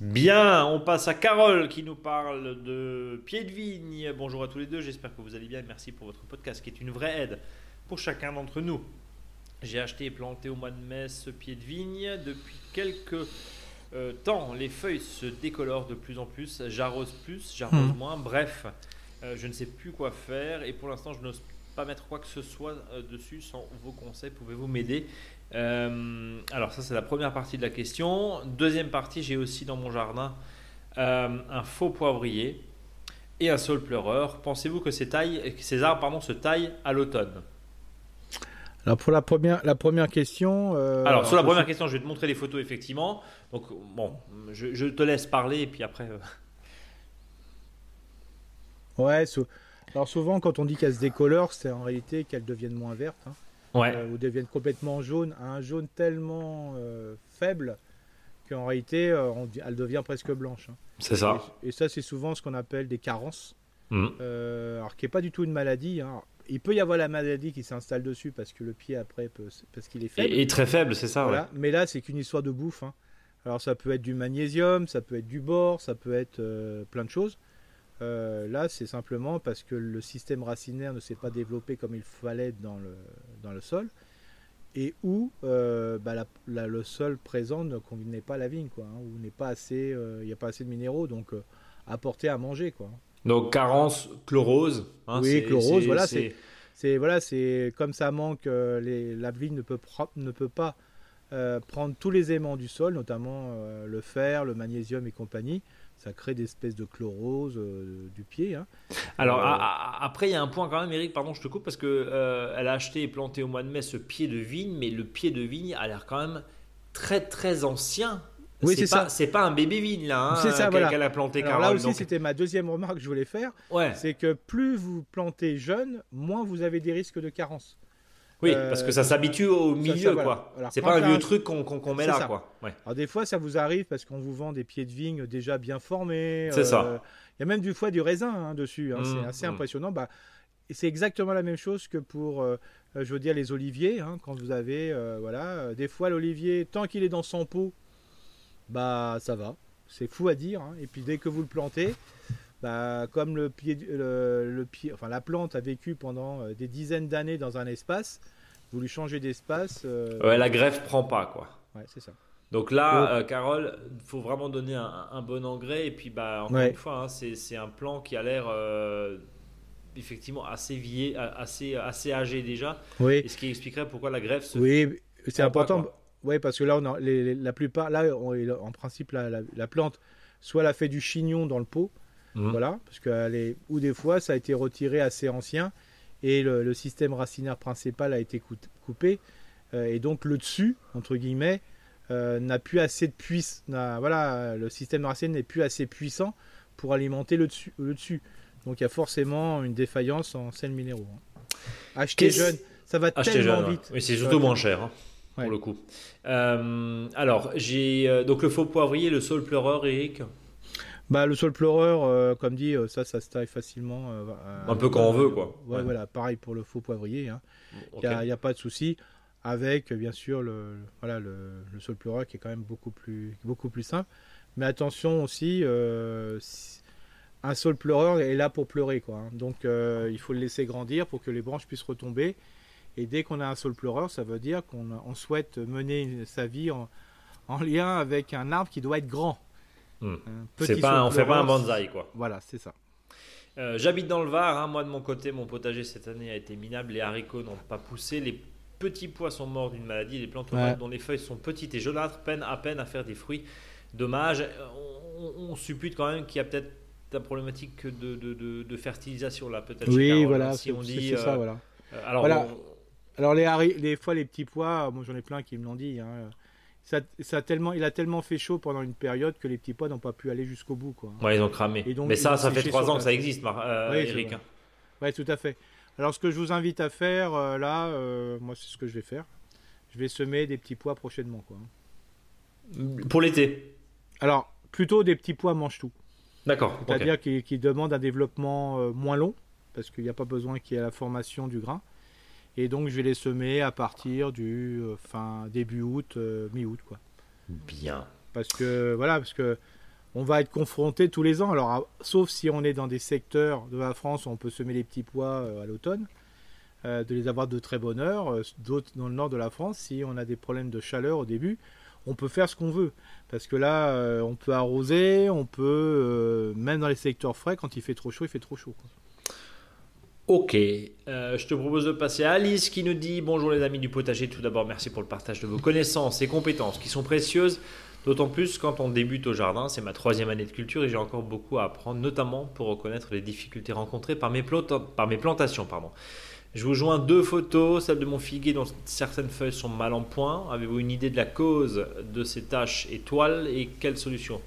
Bien, on passe à Carole qui nous parle de pied de vigne. Bonjour à tous les deux, j'espère que vous allez bien merci pour votre podcast qui est une vraie aide pour chacun d'entre nous. J'ai acheté et planté au mois de mai ce pied de vigne. Depuis quelques euh, temps, les feuilles se décolorent de plus en plus. J'arrose plus, j'arrose Mhm. moins. Bref, euh, je ne sais plus quoi faire et pour l'instant, je n'ose pas mettre quoi que ce soit euh, dessus sans vos conseils. Pouvez-vous m'aider? Euh, Alors, ça, c'est la première partie de la question. Deuxième partie, j'ai aussi dans mon jardin euh, un faux poivrier et un saule pleureur. Pensez-vous que ces, tailles, que ces arbres pardon, se taillent à l'automne? Alors pour la première, la première question. euh, Alors, sur la première question, je vais te montrer les photos, effectivement. Donc, bon, je, je te laisse parler et puis après. euh, Ouais, alors souvent quand on dit qu'elles se décolorent, c'est en réalité qu'elles deviennent moins vertes hein, Ouais. euh, ou deviennent complètement jaunes, à un jaune tellement faible qu'en réalité on elle devient presque blanche. hein. c'est ça. Et, et ça c'est souvent ce qu'on appelle des carences, euh, alors qui n'est pas du tout une maladie. hein. Il peut y avoir la maladie qui s'installe dessus parce que le pied après peut, parce qu'il est faible. Et, et très faible, c'est ça. Voilà. Mais là, c'est qu'une histoire de bouffe. hein. Alors, ça peut être du magnésium, ça peut être du bore, ça peut être euh, plein de choses. Euh, là, c'est simplement parce que le système racinaire ne s'est pas développé comme il fallait dans le, dans le sol. Et où euh, bah, la- la- le sol présent ne convenait pas à la vigne, quoi, hein, où n'est pas assez, il n'y a pas assez de minéraux, donc apporter à manger, quoi. Donc, carence, chlorose. hein, Oui, chlorose, voilà, c'est- C'est voilà, c'est comme ça manque, euh, les, la vigne ne peut, ne peut pas euh, prendre tous les aimants du sol, notamment euh, le fer, le magnésium et compagnie. Ça crée des espèces de chlorose euh, du pied. hein. Alors a- a- après il y a un point quand même Eric pardon je te coupe parce que elle a acheté et planté au mois de mai ce pied de vigne mais le pied de vigne a l'air quand même très très ancien. Oui, c'est pas ça. c'est pas un bébé vigne là hein, C'est ça, qu'elle voilà. qu'elle a planté Alors là aussi, donc- c'était ma deuxième remarque que je voulais faire. ouais. C'est que plus vous plantez jeune, moins vous avez des risques de carence. Oui, Euh, parce que ça s'habitue au milieu ça, voilà. quoi. Alors, C'est pas un vieux truc qu'on met là ça. quoi. Ouais. Alors des fois, ça vous arrive parce qu'on vous vend des pieds de vigne déjà bien formés. C'est ça. euh, Il y a même du fois du raisin hein, dessus. hein, Mmh, c'est assez mmh. impressionnant. Bah, c'est exactement la même chose que pour, euh, je veux dire, les oliviers. hein, quand vous avez, voilà, des fois l'olivier, tant qu'il est dans son pot, bah ça va. C'est fou à dire. hein. Et puis dès que vous le plantez, bah, comme le pied, le, le pied, enfin la plante a vécu pendant euh, des dizaines d'années dans un espace, vous lui changez d'espace. euh, Ouais, la greffe prend pas quoi. ouais, c'est ça. Donc là, euh, Carole, il faut vraiment donner un, bon engrais. Et puis, bah, encore une fois, hein, c'est un plan qui a l'air euh, effectivement assez vieillé, assez, assez âgé déjà. Oui. Et ce qui expliquerait pourquoi la greffe se Oui, c'est important. Oui, parce que là, on la plupart, là, en principe, la, plante, soit elle a fait du chignon dans le pot, mhm. voilà, parce qu'elle est, ou des fois, ça a été retiré assez ancien et le, système racinaire principal a été coupé, euh, et donc le dessus, entre guillemets, euh, n'a plus assez de puissance. Voilà, le système racinaire n'est plus assez puissant pour alimenter le dessus. Le dessus. Donc il y a forcément une défaillance en sels minéraux. Hein. Acheter jeune, ça va tellement vite. Oui, c'est surtout moins cher. Hein, pour le coup. Euh, alors, j'ai donc le faux poivrier, le saule pleureur, Eric? Bah, le sol pleureur, euh, comme dit, euh, ça, ça se taille facilement. Euh, un peu quand on veut, quoi. Ouais, voilà, pareil pour le faux poivrier. Hein. Il n'y a, pas de souci. Avec, bien sûr, le, voilà, le, le, sol pleureur qui est quand même beaucoup plus, beaucoup plus simple. Mais attention aussi, un sol pleureur est là pour pleurer, quoi. Hein. Donc, il faut le laisser grandir pour que les branches puissent retomber. Et dès qu'on a un sol pleureur, ça veut dire qu'on souhaite mener sa vie en, en lien avec un arbre qui doit être grand. Hmm. Pas, on fait pas un bonsaï, quoi. Voilà, c'est ça. Euh, j'habite dans le Var. Hein. Moi, de mon côté, mon potager cette année a été minable. Les haricots n'ont pas poussé. Les petits pois sont morts d'une maladie. Les plantes dont les feuilles sont petites et jaunâtres peinent à peine à faire des fruits. Dommage. On, suppute quand même qu'il y a peut-être la problématique de, de, de, fertilisation là, peut-être. Oui, voilà. Si on dit, ça, euh, voilà. Euh, alors, alors les, les fois les petits pois, moi j'en ai plein qui me l'ont dit. Hein, ça, a tellement, il a tellement fait chaud pendant une période que les petits pois n'ont pas pu aller jusqu'au bout. Quoi. Ouais, ils ont cramé. Mais ça, ça fait trois ans que ça existe, euh, Eric. Oui, tout à fait. Alors, ce que je vous invite à faire, euh, là, euh, moi, c'est ce que je vais faire. Je vais semer des petits pois prochainement. Quoi. Pour l'été Alors, plutôt des petits pois mange-tout. D'accord. C'est-à-dire qu'ils demandent un développement moins long, parce qu'il n'y a pas besoin qu'il y ait la formation du grain. Et donc je vais les semer à partir du euh, fin début août, euh, mi-août quoi. Bien. Parce que voilà, parce que on va être confronté tous les ans. Alors sauf si on est dans des secteurs de la France où on peut semer les petits pois euh, à l'automne, de les avoir de très bonne heure. D'autres dans le nord de la France, si on a des problèmes de chaleur au début, on peut faire ce qu'on veut. Parce que là, on peut arroser, on peut même dans les secteurs frais, quand il fait trop chaud, il fait trop chaud. Quoi. Ok, euh, je te propose de passer à Alice qui nous dit Bonjour les amis du potager, tout d'abord merci pour le partage de vos connaissances et compétences qui sont précieuses, d'autant plus quand on débute au jardin. C'est ma troisième année de culture et j'ai encore beaucoup à apprendre, notamment pour reconnaître les difficultés rencontrées par mes, plantations. Pardon. Je vous joins deux photos, celle de mon figuier dont certaines feuilles sont mal en point. Avez-vous une idée de la cause de ces taches étoiles et quelles solutions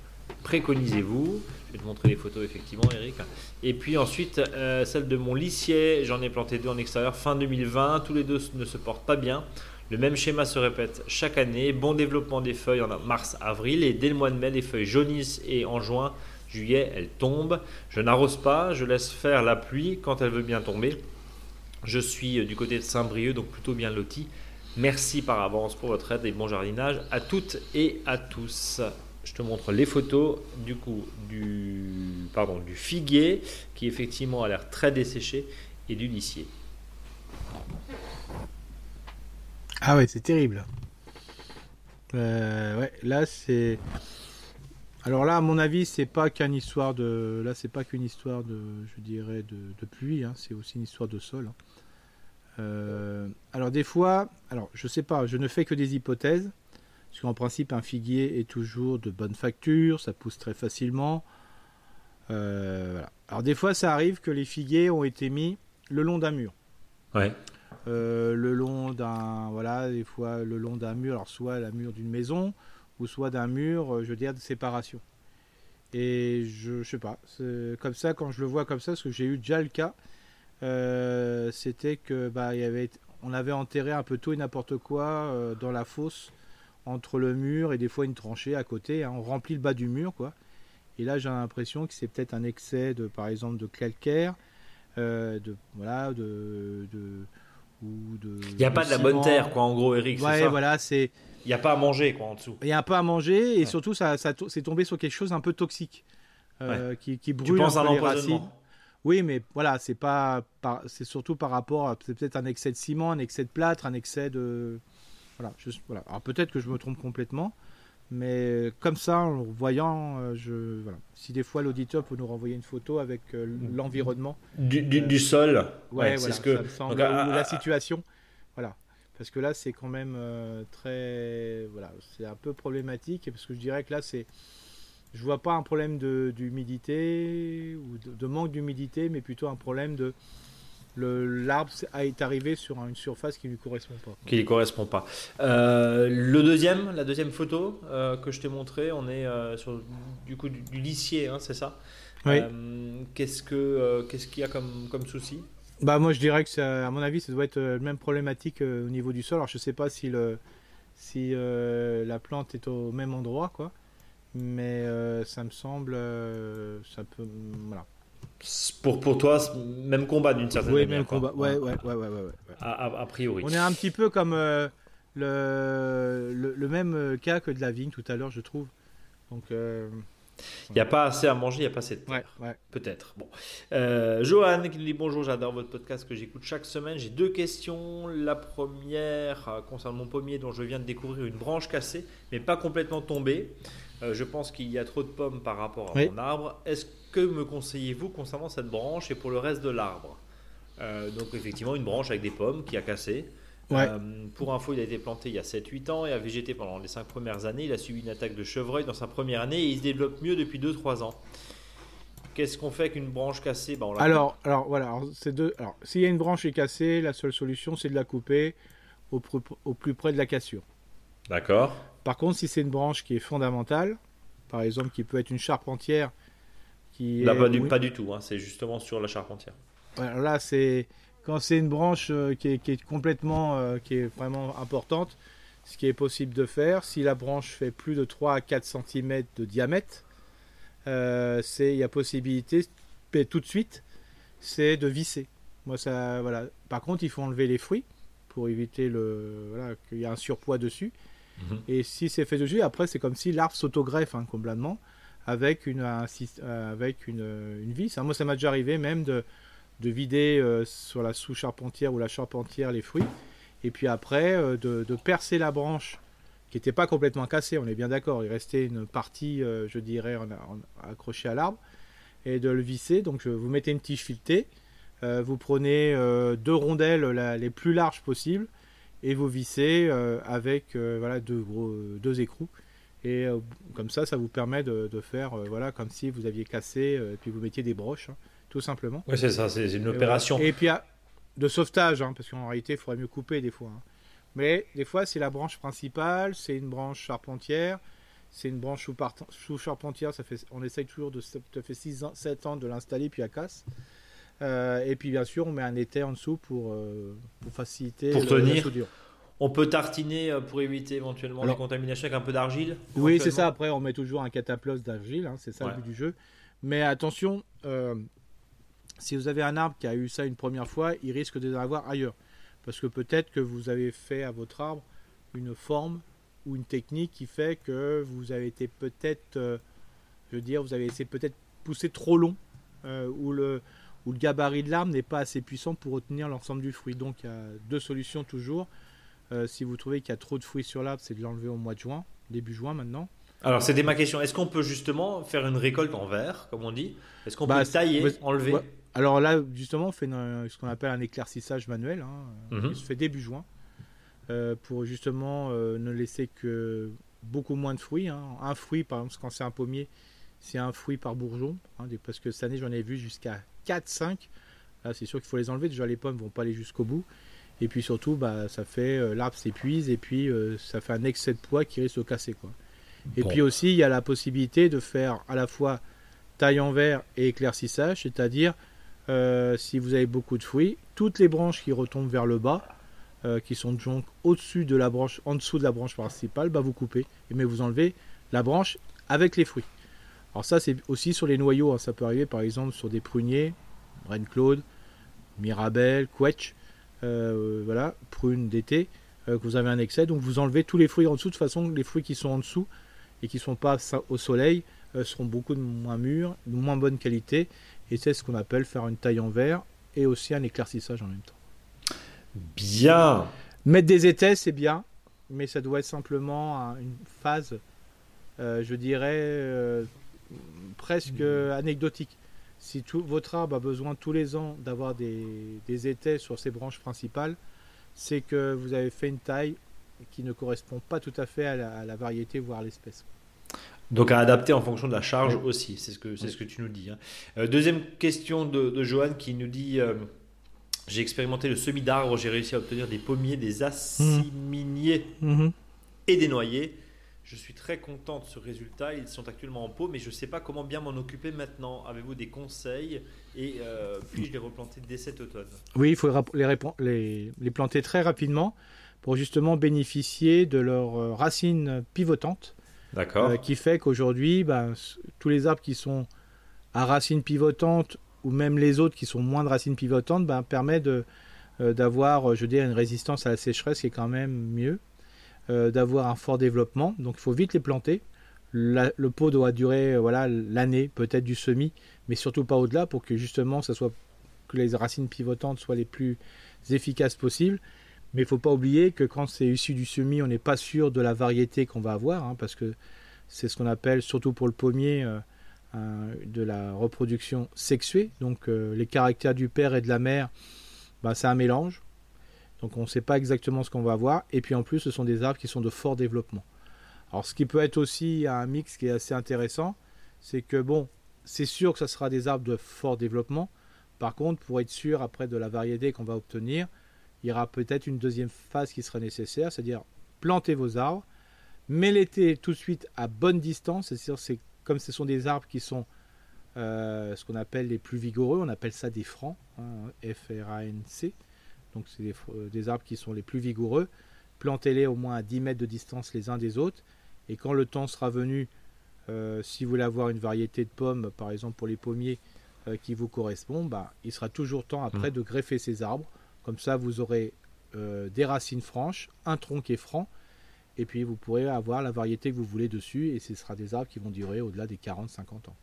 préconisez-vous vais te montrer les photos effectivement, Eric. Et puis ensuite, euh, celle de mon lissier, j'en ai planté deux en extérieur fin 2020. Tous les deux ne se portent pas bien. Le même schéma se répète chaque année. Bon développement des feuilles en mars-avril et dès le mois de mai, les feuilles jaunissent et en juin, juillet, elles tombent. Je n'arrose pas, je laisse faire la pluie quand elle veut bien tomber. Je suis euh, du côté de Saint-Brieuc, donc plutôt bien loti. Merci par avance pour votre aide et bon jardinage à toutes et à tous je te montre les photos du coup du, pardon, du figuier qui effectivement a l'air très desséché et du lissier. Ah ouais, c'est terrible. Euh, là. Alors là, à mon avis, c'est pas qu'une histoire de. Là, c'est pas qu'une histoire de, je dirais, de, pluie. Hein. C'est aussi une histoire de sol. Hein. Euh, alors des fois, alors je sais pas, je ne fais que des hypothèses. Parce qu'en principe, un figuier est toujours de bonne facture, ça pousse très facilement. Euh, Alors des fois, ça arrive que les figuiers ont été mis le long d'un mur. Ouais. Euh, le long d'un voilà des fois le long d'un mur alors soit la mur d'une maison ou soit d'un mur euh, je veux dire de séparation et je, je sais pas comme ça quand je le vois comme ça parce que j'ai eu déjà le cas c'était que bah il y avait on avait enterré un peu tout et n'importe quoi dans la fosse entre le mur et des fois une tranchée à côté. Hein. On remplit le bas du mur, quoi. Et là, j'ai l'impression que c'est peut-être un excès de, par exemple, de calcaire, euh, de voilà, de, ou de. Il n'y a pas de la bonne terre, quoi, en gros, Eric. Ouais, voilà, c'est. Il n'y a pas à manger, quoi, en dessous. Il n'y a pas à manger, et surtout, ça, ça c'est tombé sur quelque chose un peu toxique, euh, qui, qui, brûle tu un les racines. Oui, mais voilà, c'est pas, c'est surtout par rapport, à, c'est peut-être un excès de ciment, un excès de plâtre, un excès de, voilà, Alors peut-être que je me trompe complètement, Mais comme ça, en voyant, je, voilà. si des fois l'auditeur peut nous renvoyer une photo avec l'environnement. Du, du, sol Ouais, voilà, ce que... la situation. Voilà. Parce que là, c'est quand même très. Voilà, c'est un peu problématique. Parce que je dirais que là, c'est je vois pas un problème d'humidité ou de, manque d'humidité, mais plutôt un problème de l'arbre est arrivé sur une surface qui lui correspond pas. Qui lui correspond pas. Euh, le deuxième, la deuxième photo euh, que je t'ai montré, on est euh, sur du coup du, lissier, hein, c'est ça? Oui. qu'est-ce que qu'est-ce qu'il y a comme comme souci? Bah moi je dirais que à mon avis ça doit être la même problématique au niveau du sol. Alors je sais pas si le si la plante est au même endroit quoi mais ça me semble, ça peut, voilà. Pour, pour toi, même combat d'une certaine oui, manière. Oui, même combat. Ouais, ouais, ouais, ouais, ouais, A, priori. On est un petit peu comme euh, le, le, même cas que de la vigne tout à l'heure, je trouve. Donc. Il n'y a pas assez à manger, il n'y a pas assez de terre. Ouais, Peut-être. Bon. Euh, Johan qui nous dit bonjour, j'adore votre podcast que j'écoute chaque semaine. J'ai deux questions. La première concerne mon pommier dont je viens de découvrir une branche cassée, mais pas complètement tombée. Euh, je pense qu'il y a trop de pommes par rapport à mon arbre. Est-ce que me conseillez-vous concernant cette branche et pour le reste de l'arbre euh, Donc effectivement, une branche avec des pommes qui a cassé. Euh, pour info, il a été planté il y a 7-8 ans et a végété pendant les 5 premières années. Il a subi une attaque de chevreuil dans sa première année et il se développe mieux depuis 2-3 ans. Qu'est-ce qu'on fait avec une branche cassée? Bah, alors, alors, voilà, c'est deux. Alors, s'il y a une branche qui est cassée, la seule solution c'est de la couper au, au plus près de la cassure. D'accord. Par contre, si c'est une branche qui est fondamentale, par exemple, qui peut être une charpentière, qui là, pas, du, pas du tout. Hein, c'est justement sur la charpentière. là, c'est quand c'est une branche euh, qui, est, complètement, euh, qui est vraiment importante. Ce qui est possible de faire, si la branche fait plus de 3 à 4 cm de diamètre, euh, c'est il y a possibilité, tout de suite, c'est de visser. Moi, ça, voilà. Par contre, il faut enlever les fruits pour éviter le, voilà, qu'il y ait un surpoids dessus. Mhm. Et si c'est fait dessus, après, c'est comme si l'arbre s'autogreffe hein, complètement avec une, euh, avec une, vis. Hein, moi, ça m'a déjà arrivé même de, de vider euh, sur la sous-charpentière ou la charpentière les fruits. Et puis après, euh, de, de, percer la branche qui n'était pas complètement cassée, on est bien d'accord. Il restait une partie, je dirais, accrochée à l'arbre. Et de le visser. Donc, vous mettez une tige filetée. vous prenez deux rondelles les plus larges possibles et vous vissez avec voilà, deux, gros, deux écrous. Et euh, comme ça, ça vous permet de, faire voilà, comme si vous aviez cassé et puis vous mettiez des broches, hein, tout simplement. Oui, c'est ça, c'est une opération. Et puis de sauvetage, hein, parce qu'en réalité, il faudrait mieux couper des fois. Hein. Mais des fois, c'est la branche principale, c'est une branche charpentière, c'est une branche sous, charpentière. Ça fait, on essaye toujours de. Ça fait 6 ans, 7 ans de l'installer, puis elle casse. Euh, et puis bien sûr, on met un éther en dessous pour, euh, pour faciliter pour tenir. On peut tartiner euh, pour éviter éventuellement la les contaminations avec un peu d'argile Oui, c'est ça. Après, on met toujours un cataplos d'argile, hein, c'est ça le but du jeu. Mais attention, si vous avez un arbre qui a eu ça une première fois, il risque de avoir ailleurs. Parce que peut-être que vous avez fait à votre arbre une forme ou une technique qui fait que vous avez été peut-être, je veux dire, vous avez essayé peut-être pousser trop long, ou le, où le gabarit de l'arbre n'est pas assez puissant pour retenir l'ensemble du fruit. Donc il y a deux solutions toujours. Euh, si vous trouvez qu'il y a trop de fruits sur l'arbre, c'est de l'enlever au mois de juin, début juin maintenant. Alors c'était ma question. Est-ce qu'on peut justement faire une récolte en verre, comme on dit? Est-ce qu'on bah, peut tailler, enlever? Alors là, justement, on fait ce qu'on appelle un éclaircissage manuel, hein, mhm. qui se fait début juin, euh, pour justement euh, ne laisser que beaucoup moins de fruits. Hein. Un fruit, par exemple, quand c'est un pommier, c'est un fruit par bourgeon, hein, parce que cette année j'en ai vu jusqu'à 4, 5. Là, c'est sûr qu'il faut les enlever. Déjà, les pommes vont pas aller jusqu'au bout. Et puis surtout, bah, ça fait euh, l'arbre s'épuise et puis euh, ça fait un excès de poids qui risque de casser. Quoi. Et puis aussi, il y a la possibilité de faire à la fois taille en verre et éclaircissage, c'est-à-dire euh, si vous avez beaucoup de fruits, toutes les branches qui retombent vers le bas, qui sont donc au-dessus de la branche, en dessous de la branche principale, bah, vous coupez, mais vous enlevez la branche avec les fruits. Alors ça, c'est aussi sur les noyaux. Hein. Ça peut arriver par exemple sur des pruniers, Reine Claude, Mirabelle, Quetch, euh, voilà, prune d'été, euh, que vous avez un excès. Donc vous enlevez tous les fruits en dessous. De toute façon, les fruits qui sont en dessous et qui ne sont pas au soleil euh, seront beaucoup moins mûrs, de moins bonne qualité. Et c'est ce qu'on appelle faire une taille en verre et aussi un éclaircissage en même temps. Bien. Mettre des étais, c'est bien, mais ça doit être simplement une phase je dirais, presque anecdotique. Si tout, votre arbre a besoin tous les ans d'avoir des, des étais sur ses branches principales, c'est que vous avez fait une taille qui ne correspond pas tout à fait à la, variété, voire l'espèce. Donc à adapter en fonction de la charge aussi, c'est ce que, c'est ce que tu nous dis. Hein. Euh, deuxième question de, de Johan qui nous dit euh, J'ai expérimenté le semis d'arbres, j'ai réussi à obtenir des pommiers, des assiminiers mmh. et des noyers. Je suis très content de ce résultat. Ils sont actuellement en pot, mais je ne sais pas comment bien m'en occuper maintenant. Avez-vous des conseils? Et euh, puis-je les replanter dès cet automne? Oui, il faut les, les, planter très rapidement pour justement bénéficier de leurs euh, racines pivotantes. D'accord. Euh, qui fait qu'aujourd'hui, ben, tous les arbres qui sont à racines pivotantes ou même les autres qui sont moins de racines pivotantes ben, permettent d'avoir, je dirais, une résistance à la sécheresse qui est quand même mieux. Euh, d'avoir un fort développement. Donc il faut vite les planter. le pot doit durer euh, voilà l'année, peut-être du semis, mais surtout pas au-delà pour que justement ça soit que les racines pivotantes soient les plus efficaces possibles. Mais il faut pas oublier que quand c'est issu du semis, on n'est pas sûr de la variété qu'on va avoir, hein, parce que c'est ce qu'on appelle, surtout pour le pommier, euh, de la reproduction sexuée. Donc les caractères du père et de la mère, bah, c'est un mélange. Donc on ne sait pas exactement ce qu'on va avoir. Et puis en plus, ce sont des arbres qui sont de fort développement. Alors ce qui peut être aussi un mix qui est assez intéressant, c'est que bon, c'est sûr que ce sera des arbres de fort développement. Par contre, pour être sûr après de la variété qu'on va obtenir, il y aura peut-être une deuxième phase qui sera nécessaire, c'est-à-dire planter vos arbres, l'été tout de suite à bonne distance, c'est-à-dire c'est comme ce sont des arbres qui sont euh, ce qu'on appelle les plus vigoureux, on appelle ça des francs, hein, F-R-A-N-C. Donc c'est euh, des, arbres qui sont les plus vigoureux. Plantez-les au moins à 10 mètres de distance les uns des autres. Et quand le temps sera venu, euh, si vous voulez avoir une variété de pommes, par exemple pour les pommiers, euh, qui vous correspond, bah, il sera toujours temps après mmh. de greffer ces arbres. Comme ça, vous aurez des racines franches, un tronc qui est franc, et puis vous pourrez avoir la variété que vous voulez dessus, et ce sera des arbres qui vont durer au-delà des 40-50 ans.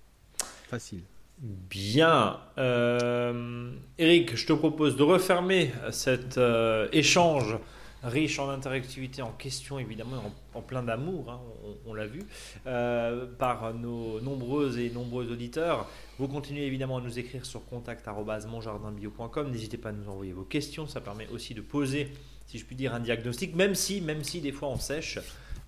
Facile. Bien. Euh, Eric, je te propose de refermer cet euh, échange riche en interactivité, en questions évidemment, en, plein d'amour, hein, on, l'a vu, euh, par nos nombreux et nombreux auditeurs. Vous continuez évidemment à nous écrire sur contact.monjardinbio.com. N'hésitez pas à nous envoyer vos questions, ça permet aussi de poser, si je puis dire, un diagnostic, même si, même si des fois on sèche.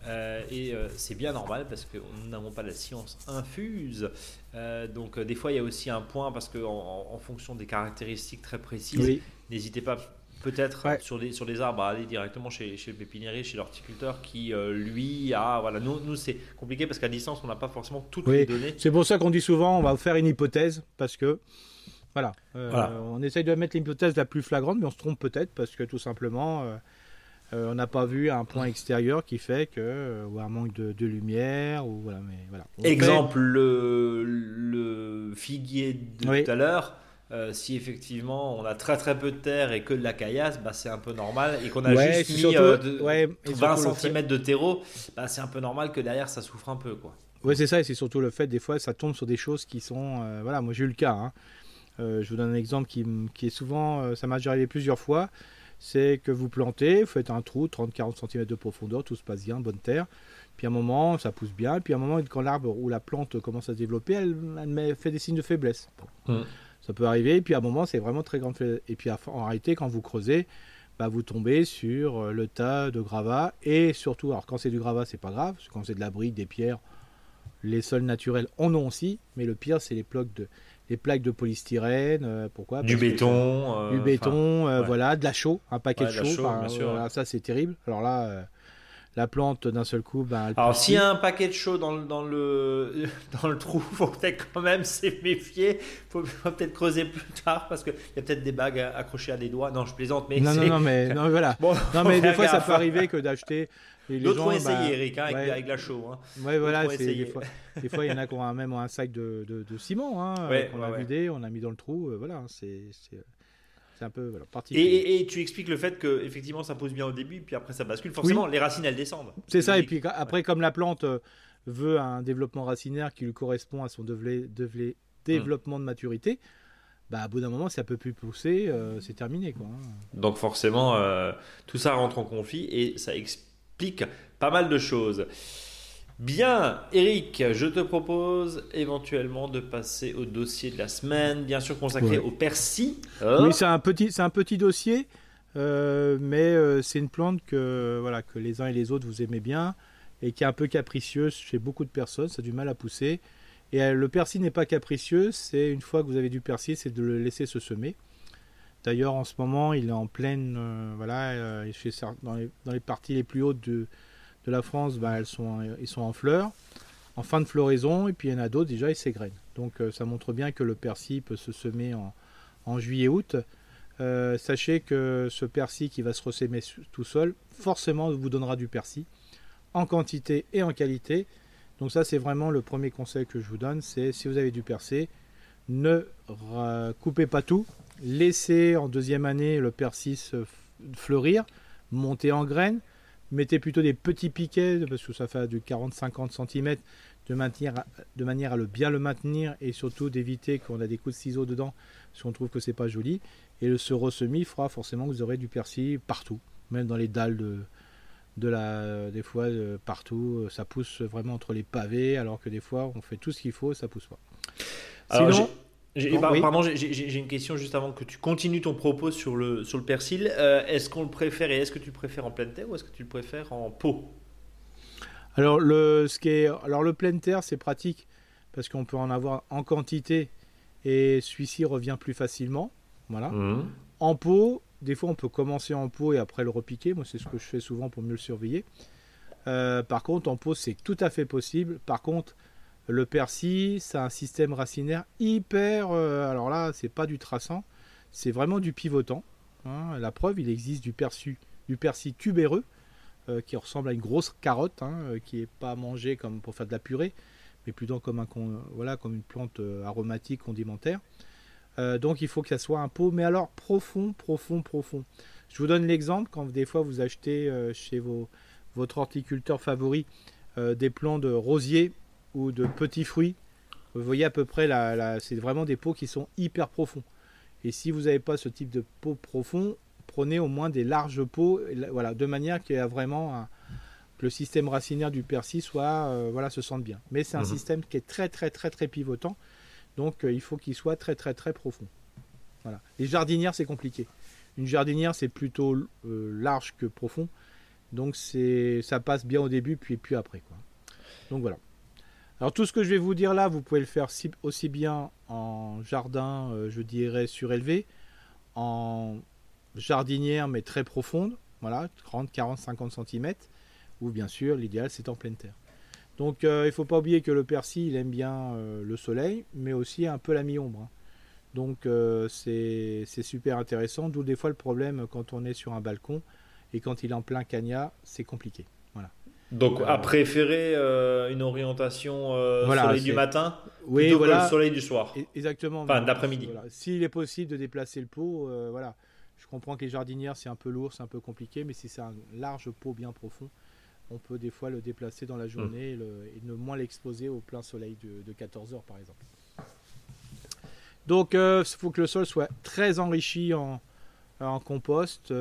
Euh, et euh, c'est bien normal parce que nous n'avons pas la science infuse. Euh, donc des fois il y a aussi un point parce que en, fonction des caractéristiques très précises, n'hésitez pas peut-être sur, des, sur des arbres à aller directement chez, chez le pépiniériste, chez l'horticulteur qui lui a voilà. Nous, nous c'est compliqué parce qu'à distance on n'a pas forcément toutes les données. C'est pour ça qu'on dit souvent on va faire une hypothèse parce que voilà, on essaye de mettre l'hypothèse la plus flagrante mais on se trompe peut-être parce que tout simplement euh, on n'a pas vu un point extérieur qui fait que euh, ou un manque de, lumière ou voilà mais voilà. Exemple le, figuier de tout à l'heure. Euh, si effectivement on a très très peu de terre et que de la caillasse, bah, c'est un peu normal. Et qu'on a juste mis 20 cm de terreau, bah, c'est un peu normal que derrière ça souffre un peu. quoi. Ouais, c'est ça, et c'est surtout le fait, des fois, ça tombe sur des choses qui sont. voilà, moi j'ai eu le cas. Hein. je vous donne un exemple qui, qui est souvent. ça m'a déjà arrivé plusieurs fois c'est que vous plantez, vous faites un trou, 30-40 cm de profondeur, tout se passe bien, bonne terre. Puis à un moment, ça pousse bien. Puis à un moment, quand l'arbre ou la plante commence à se développer, elle, fait des signes de faiblesse. Mmh. Ça peut arriver. Puis à un moment, c'est vraiment très grande faiblesse. Et puis en réalité, quand vous creusez, bah, vous tombez sur euh, le tas de gravats. Et surtout, alors quand c'est du gravat, c'est pas grave. Parce que quand c'est de la brique, des pierres, les sols naturels en ont aussi. Mais le pire, c'est les blocs de, des plaques de polystyrène, euh, pourquoi Du béton. Euh, du béton, euh, voilà, de la chaux, un paquet de chaux. ça c'est terrible. Alors là, la plante d'un seul coup, ben, Alors s'il y a un paquet de chaux dans, dans, le, dans le trou, faut peut-être quand même se méfier. Faut, faut peut-être creuser plus tard parce qu'il y a peut-être des bagues accrochées à des doigts. Non, je plaisante, mais non, non, non, mais non, voilà. non, mais des fois, ça peut arriver que d'acheter D'autres ont essayé, bah, Eric, hein, avec, la chaux. Hein. Ouais, voilà, des fois, des fois, il y en a qui ont même un sac de, de, ciment hein, ouais, qu'on a vidé, on a mis dans le trou. Euh, voilà, c'est c'est un peu voilà, particulier. Et, et, tu expliques le fait que effectivement ça pousse bien au début, puis après ça bascule. Forcément, les racines elles descendent. C'est ça. Et puis après, comme la plante euh, veut un développement racinaire qui lui correspond à son développement de maturité, bah, à bout d'un moment, ça peut plus pousser, euh, c'est terminé. Quoi, hein. Donc forcément, tout ça rentre en conflit et ça explique pas mal de choses. Bien, Eric, je te propose éventuellement de passer au dossier de la semaine, bien sûr consacré au persil. Oui, c'est un petit, c'est un petit dossier, euh, mais euh, c'est une plante que voilà que les uns et les autres vous aimez bien et qui est un peu capricieuse chez beaucoup de personnes. Ça a du mal à pousser. Et euh, le persil n'est pas capricieux. C'est une fois que vous avez du persil, c'est de le laisser se semer. D'ailleurs, en ce moment, il est en pleine, voilà, dans les, dans les parties les plus hautes de la France, bah, elles sont, ils sont en fleurs, en fin de floraison, et puis il y en a d'autres déjà, ils s'égrènent. Donc euh, ça montre bien que le persil peut se semer en, juillet-août. Euh, sachez que ce persil qui va se ressemer tout seul, forcément vous donnera du persil, en quantité et en qualité. Donc ça c'est vraiment le premier conseil que je vous donne, c'est si vous avez du persil, ne coupez pas tout, laissez en deuxième année le persil se fleurir, monter en graines, mettez plutôt des petits piquets, parce que ça fait du 40-50 cm, de, de manière à le bien le maintenir et surtout d'éviter qu'on a des coups de ciseaux dedans si on trouve que c'est pas joli. Et le ce ressemis fera forcément que vous aurez du persil partout, même dans les dalles de, de la, des fois euh, partout. Ça pousse vraiment entre les pavés, alors que des fois on fait tout ce qu'il faut, ça pousse pas. Sinon, Pardon, j'ai une question juste avant que tu continues ton propos sur le, sur le persil. Euh, est-ce qu'on le préfère et est-ce que tu le préfères en pleine terre ou est-ce que tu le préfères en pot? Alors le, ce qui est, alors le pleine terre, c'est pratique parce qu'on peut en avoir en quantité et celui-ci revient plus facilement. Voilà. Mmh. En pot, des fois on peut commencer en pot et après le repiquer. Moi, c'est ce que je fais souvent pour mieux le surveiller. Euh, par contre, en pot, c'est tout à fait possible. Par contre, le persil, c'est un système racinaire hyper. Euh, alors là, c'est pas du traçant, c'est vraiment du pivotant. Hein. La preuve, il existe du persil, du tubéreux euh, qui ressemble à une grosse carotte, hein, euh, qui n'est pas mangé comme pour faire de la purée, mais plutôt comme, un, voilà, comme une plante aromatique condimentaire. donc il faut que ça soit un pot, mais alors profond, profond, profond. Je vous donne l'exemple quand des fois vous achetez chez votre horticulteur favori des plants de rosier ou de petits fruits. Vous voyez à peu près, la, c'est vraiment des pots qui sont hyper profonds. Et si vous n'avez pas ce type de pot profond, prenez au moins des larges pots, voilà, de manière qu'il y a vraiment que le système racinaire du persil soit, euh, voilà, se sente bien. Mais c'est un mhm. système qui est très très très très pivotant, donc euh, il faut qu'il soit très très très profond. Voilà. Les jardinières c'est compliqué. Une jardinière c'est plutôt euh, large que profond, donc c'est ça passe bien au début puis puis après quoi. Donc voilà. Alors tout ce que je vais vous dire là, vous pouvez le faire aussi bien en jardin, euh, je dirais surélevé, en jardinière mais très profonde, voilà, 30, 40, 50 cm, ou bien sûr l'idéal c'est en pleine terre. Donc euh, il ne faut pas oublier que le persil il aime bien euh, le soleil, mais aussi un peu la mi-ombre. Hein. Donc c'est super intéressant, d'où des fois le problème quand on est sur un balcon et quand il est en plein cagnat, c'est compliqué. Donc, à préférer euh, une orientation euh, soleil du matin oui, plutôt que le soleil du soir. E-, exactement. Enfin, d'après-midi. S'il est possible de déplacer le pot, euh, voilà. Je comprends que les jardinières, c'est un peu lourd, c'est un peu compliqué, mais si c'est un large pot bien profond, on peut des fois le déplacer dans la journée et, ne moins l'exposer au plein soleil de, 14 heures, par exemple. Donc, il faut que le sol soit très enrichi en, compost,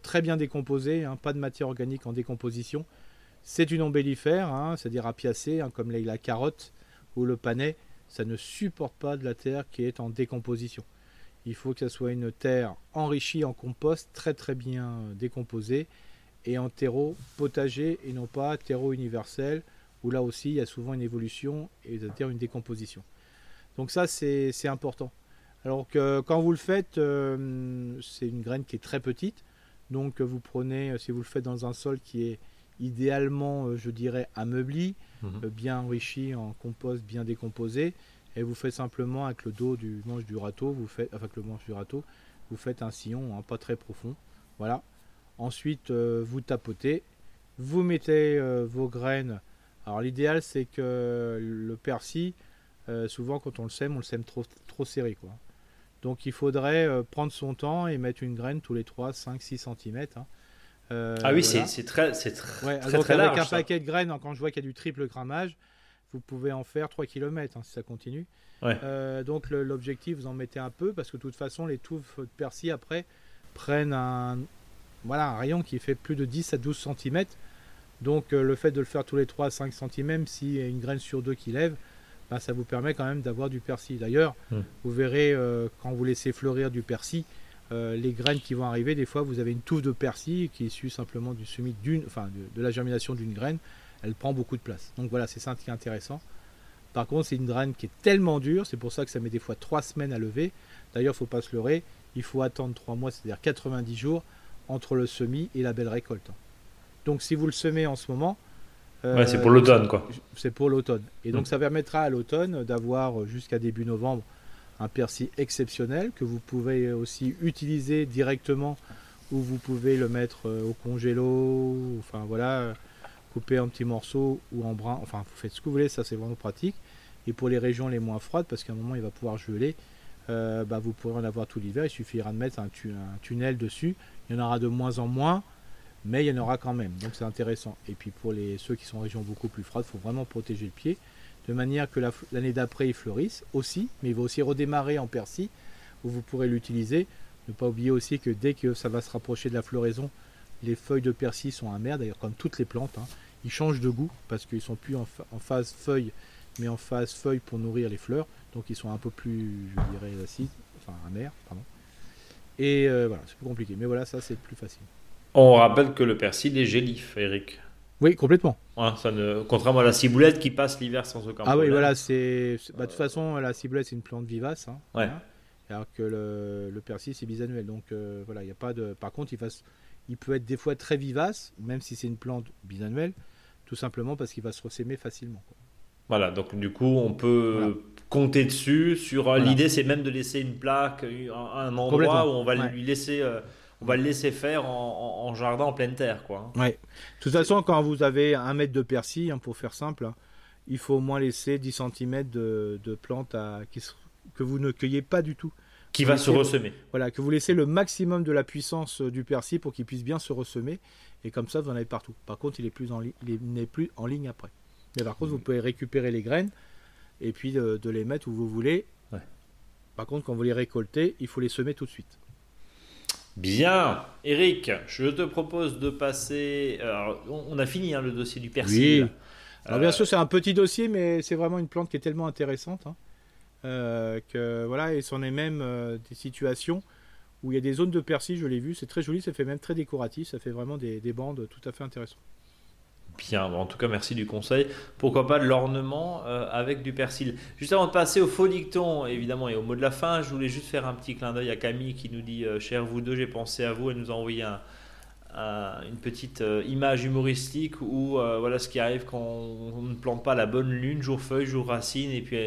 très bien décomposé, hein, pas de matière organique en décomposition. C'est une ombellifère, hein, c'est-à-dire apiacée, hein, comme la carotte ou le panais. Ça ne supporte pas de la terre qui est en décomposition. Il faut que ce soit une terre enrichie en compost, très très bien décomposée, et en terreau potager et non pas terreau universel, où là aussi il y a souvent une évolution et c'est-à-dire une décomposition. Donc ça c'est important. Alors que quand vous le faites, euh, c'est une graine qui est très petite, donc vous prenez, si vous le faites dans un sol qui est idéalement, euh, je dirais, ameubli, mhm. euh, bien enrichi en compost, bien décomposé. Et vous faites simplement avec le dos du manche du râteau, vous faites, avec le manche du râteau, vous faites un sillon hein, pas très profond. Voilà. Ensuite, euh, vous tapotez, vous mettez vos graines. Alors l'idéal, c'est que le persil, souvent quand on le sème, on le sème trop, trop serré. Quoi. Donc il faudrait prendre son temps et mettre une graine tous les 3, 5, 6 cm. Euh, ah oui, c'est très, c'est très, très, avec un paquet de graines, quand je vois qu'il y a du triple grammage, vous pouvez en faire 3 km hein, si ça continue. Euh, donc l'objectif, vous en mettez un peu parce que de toute façon, les touffes de persil après prennent un, voilà, un rayon qui fait plus de 10 à 12 cm. Donc le fait de le faire tous les 3 à 5 cm, s'il y a une graine sur deux qui lève, ben, ça vous permet quand même d'avoir du persil. D'ailleurs, hmm. vous verrez quand vous laissez fleurir du persil, les graines qui vont arriver, des fois vous avez une touffe de persil qui est issue simplement du semis d'une, enfin de, la germination d'une graine, elle prend beaucoup de place. Donc voilà, c'est ça qui est intéressant. Par contre, c'est une graine qui est tellement dure, c'est pour ça que ça met des fois 3 semaines à lever. D'ailleurs, il ne faut pas se leurrer, il faut attendre 3 mois, c'est-à-dire 90 jours entre le semis et la belle récolte. Donc si vous le semez en ce moment... Euh, c'est pour l'automne quoi. C'est pour l'automne. Et donc mm. ça permettra à l'automne d'avoir jusqu'à début novembre un persil exceptionnel que vous pouvez aussi utiliser directement ou vous pouvez le mettre euh, au congélo, enfin voilà, couper en petits morceaux ou en brin, enfin vous faites ce que vous voulez, ça c'est vraiment pratique. Et pour les régions les moins froides, parce qu'à un moment il va pouvoir geler, euh, bah, vous pourrez en avoir tout l'hiver, il suffira de mettre un, tunnel dessus, il y en aura de moins en moins, mais il y en aura quand même, donc c'est intéressant. Et puis pour les, ceux qui sont en région beaucoup plus froide, il faut vraiment protéger le pied, de manière que l'année d'après il fleurisse aussi, mais il va aussi redémarrer en persil, où vous pourrez l'utiliser. Ne pas oublier aussi que dès que ça va se rapprocher de la floraison, les feuilles de persil sont amères, d'ailleurs comme toutes les plantes. Hein. Ils changent de goût parce qu'ils sont plus en, phase feuille, mais en phase feuille pour nourrir les fleurs. Donc ils sont un peu plus, je dirais, acides, enfin amers, pardon. Et euh, voilà, c'est plus compliqué. Mais voilà, ça c'est plus facile. On rappelle que le persil est gélif, Eric. Oui, complètement. ça ne... Contrairement à la ciboulette qui passe l'hiver sans aucun problème. Ah oui, voilà, c'est. Bah, de toute façon, la ciboulette c'est une plante vivace. Hein, ouais. alors que le, persil c'est bisannuel. Donc euh, voilà, il n'y a pas de. Par contre, il il peut être des fois très vivace, même si c'est une plante bisannuelle, tout simplement parce qu'il va se ressémer facilement. Voilà, donc du coup, on peut compter dessus. Sur l'idée, c'est même de laisser une plaque, un, endroit où on va lui laisser, euh, on va le laisser faire en, jardin en pleine terre, quoi. Ouais. De toute façon, quand vous avez un mètre de persil, hein, pour faire simple, hein, il faut au moins laisser 10 cm de, de plantes à, que vous ne cueillez pas du tout. Qui va se ressemer. Voilà, que vous laissez le maximum de la puissance euh, du persil pour qu'il puisse bien se ressemer. Et comme ça, vous en avez partout. Par contre, il n'est plus, en n'est plus en ligne après. Mais par contre, vous pouvez récupérer les graines et puis de, les mettre où vous voulez. Par contre, quand vous les récoltez, il faut les semer tout de suite. Bien, Eric, je te propose de passer. Alors, on a fini hein, le dossier du persil. Oui. Alors, bien sûr, c'est un petit dossier, mais c'est vraiment une plante qui est tellement intéressante. Hein. Euh, que voilà, et c'en est même euh, des situations où il y a des zones de persil, je l'ai vu, c'est très joli, ça fait même très décoratif, ça fait vraiment des, bandes tout à fait intéressantes. Bien, en tout cas, merci du conseil. Pourquoi pas de l'ornement euh, avec du persil. Juste avant de passer au faux dicton, évidemment, et au mot de la fin, je voulais juste faire un petit clin d'œil à Camille qui nous dit Cher vous deux, j'ai pensé à vous. Elle nous a envoyé une petite image humoristique où voilà ce qui arrive quand on, ne plante pas la bonne lune, jour feuille, jour racine, et puis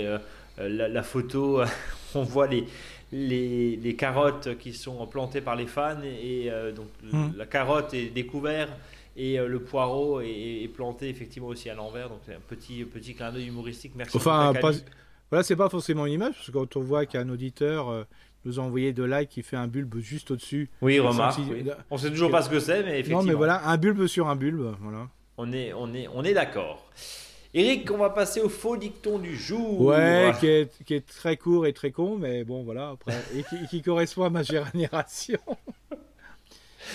euh, la, photo, on voit les, les, carottes qui sont plantées par les fans et, euh, donc hmm. la carotte est découverte et euh, le poireau est, planté effectivement aussi à l'envers. Donc c'est un petit, petit clin d'œil humoristique. Merci. Enfin, voilà, c'est pas forcément une image parce que quand on voit qu'un auditeur nous a envoyé de like qui fait un bulbe juste au-dessus. Oui, remarque. On sait toujours pas ce que c'est, mais effectivement. Non, mais voilà, un bulbe sur un bulbe, voilà. On est, on est, on est d'accord. Eric, on va passer au faux dicton du jour. Ouais, qui est, très court et très con, mais bon, voilà, après, et qui, correspond à ma génération.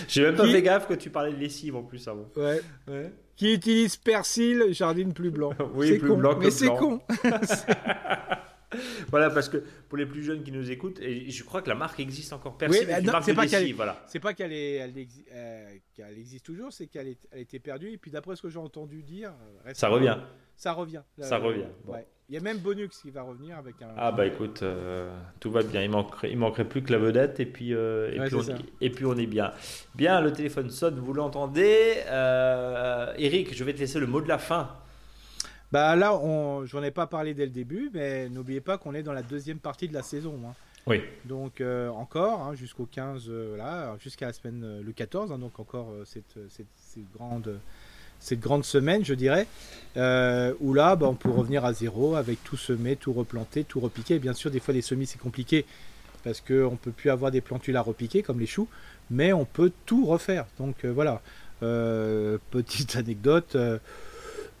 J'ai même pas fait gaffe que tu parlais de lessive en plus avant. Ouais. ouais. Qui utilise persil, jardine plus blanc. oui, plus blanc que Mais c'est con. voilà, parce que pour les plus jeunes qui nous écoutent, et je crois que la marque existe encore. Persil, c'est pas qu'elle voilà. C'est pas qu'elle elle, euh, existe toujours, c'est qu'elle elle était perdue. Et puis d'après ce que j'ai entendu dire, euh, ça revient. Ça revient. Ça revient. Il y a même Bonux qui va revenir avec un. Ah bah écoute, euh, tout va bien. Il manquerait, il manquerait plus que la vedette et puis, euh, et, puis on, et puis on est bien. Bien, le téléphone sonne, vous l'entendez. Euh, Eric, je vais te laisser le mot de la fin. Bah là, on, j'en ai pas parlé dès le début, mais n'oubliez pas qu'on est dans la deuxième partie de la saison. Hein. Oui. Donc encore hein, jusqu'au 15, là, jusqu'à la semaine le 14, hein, donc encore cette, cette, cette grande cette grande semaine, je dirais, euh, où là, bah, on peut revenir à zéro avec tout semé, tout replanter, tout repiquer. bien sûr, des fois, les semis, c'est compliqué parce qu'on ne peut plus avoir des plantules à repiquer comme les choux, mais on peut tout refaire. Donc euh, voilà, euh, petite anecdote.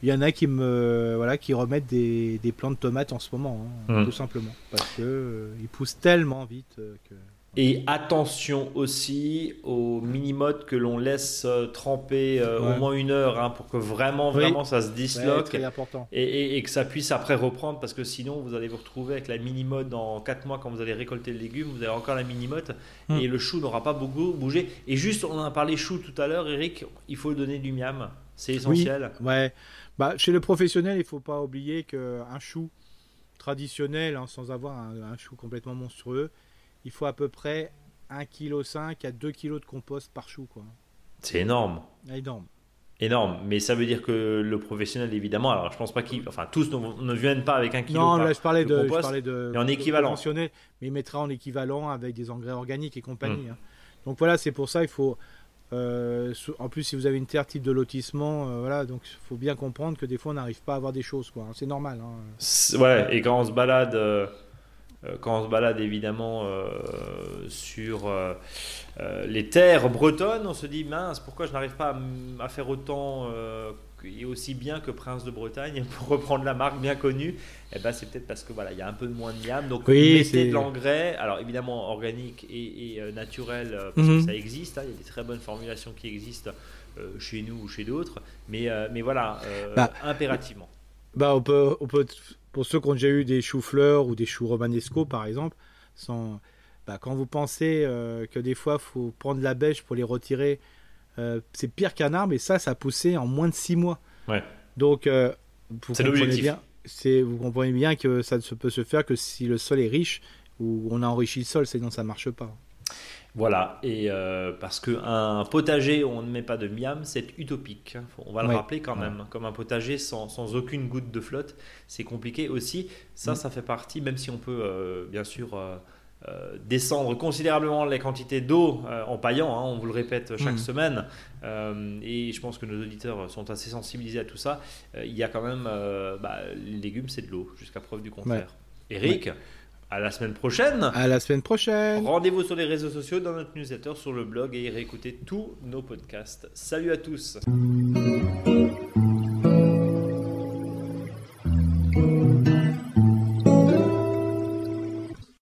Il y en a qui me voilà qui remettent des, des plants de tomates en ce moment, hein, mmh. tout simplement, parce que ils poussent tellement vite que Et attention aussi aux mini-modes que l'on laisse euh, tremper euh, Ouais. au moins une heure hein, pour que vraiment, Oui. vraiment ça se Ouais, disloque important. et, et- et que ça puisse après reprendre parce que sinon vous allez vous retrouver avec la mini-mode dans 4 mois quand vous allez récolter le légume, vous avez encore la mini-mode Hmm. et le chou n'aura pas beaucoup bougé. Et juste, on en a parlé chou tout à l'heure, Eric, il faut donner du miam, c'est essentiel. Ouais. Bah, chez le professionnel, il faut pas oublier qu'un chou traditionnel, hein, sans avoir un, un chou complètement monstrueux, il faut à peu près 1,5 kg à 2 kg de compost par chou. Quoi. C'est énorme. Énorme. Énorme, mais ça veut dire que le professionnel, évidemment, alors je pense pas qu'ils, enfin tous ne, ne viennent pas avec un kilo Non, là je parlais de de, je compost, parlais de, mais en équivalent. mais il mettra en équivalent avec des engrais organiques et compagnie. Hmm. hein. Donc voilà, c'est pour ça il faut. euh, en plus, si vous avez une terre type de lotissement, euh, voilà, donc il faut bien comprendre que des fois on n'arrive pas à avoir des choses, quoi. hein. C'est normal. hein. Ouais, et quand on se balade, euh, quand on se balade évidemment euh, sur euh, euh, les terres bretonnes, on se dit mince, pourquoi je n'arrive pas à, faire autant euh, et aussi bien que Prince de Bretagne pour reprendre la marque bien connue? Eh ben, c'est peut-être parce que voilà, il y a un peu de moins de miam. Donc Oui, mettez de l'engrais, alors évidemment organique et, et, euh, naturel, euh, Mhm. que ça existe. hein, il y a des très bonnes formulations qui existent. euh, chez nous ou chez d'autres, mais, euh, mais voilà, euh, Bah, impérativement. Bah, on peut, on peut, pour ceux qui ont déjà eu des choux-fleurs ou des choux romanesco, par exemple, bah, quand vous pensez euh, que des fois, faut prendre la bêche pour les retirer, euh, c'est pire qu'un arbre, et ça, ça a poussé en moins de six mois. Ouais. Donc, euh, vous comprenez bien, vous comprenez bien que ça ne peut se faire que si le sol est riche ou on a enrichi le sol, sinon ça marche pas. Voilà, et euh, parce qu'un potager où on ne met pas de miam, c'est utopique. On va le rappeler quand même. Comme un potager sans, sans aucune goutte de flotte, c'est compliqué aussi. Ça, Mm. ça fait partie, même si on peut euh, bien sûr euh, euh, descendre considérablement les quantités d'eau en paillant, hein, on vous le répète chaque Mm. semaine, et je pense que nos auditeurs sont assez sensibilisés à tout ça. Il y a quand même, bah, les légumes, c'est de l'eau, jusqu'à preuve du contraire. Eric, à la semaine prochaine. À la semaine prochaine! Rendez-vous sur les réseaux sociaux, dans notre newsletter, sur le blog et réécoutez tous nos podcasts. Salut à tous.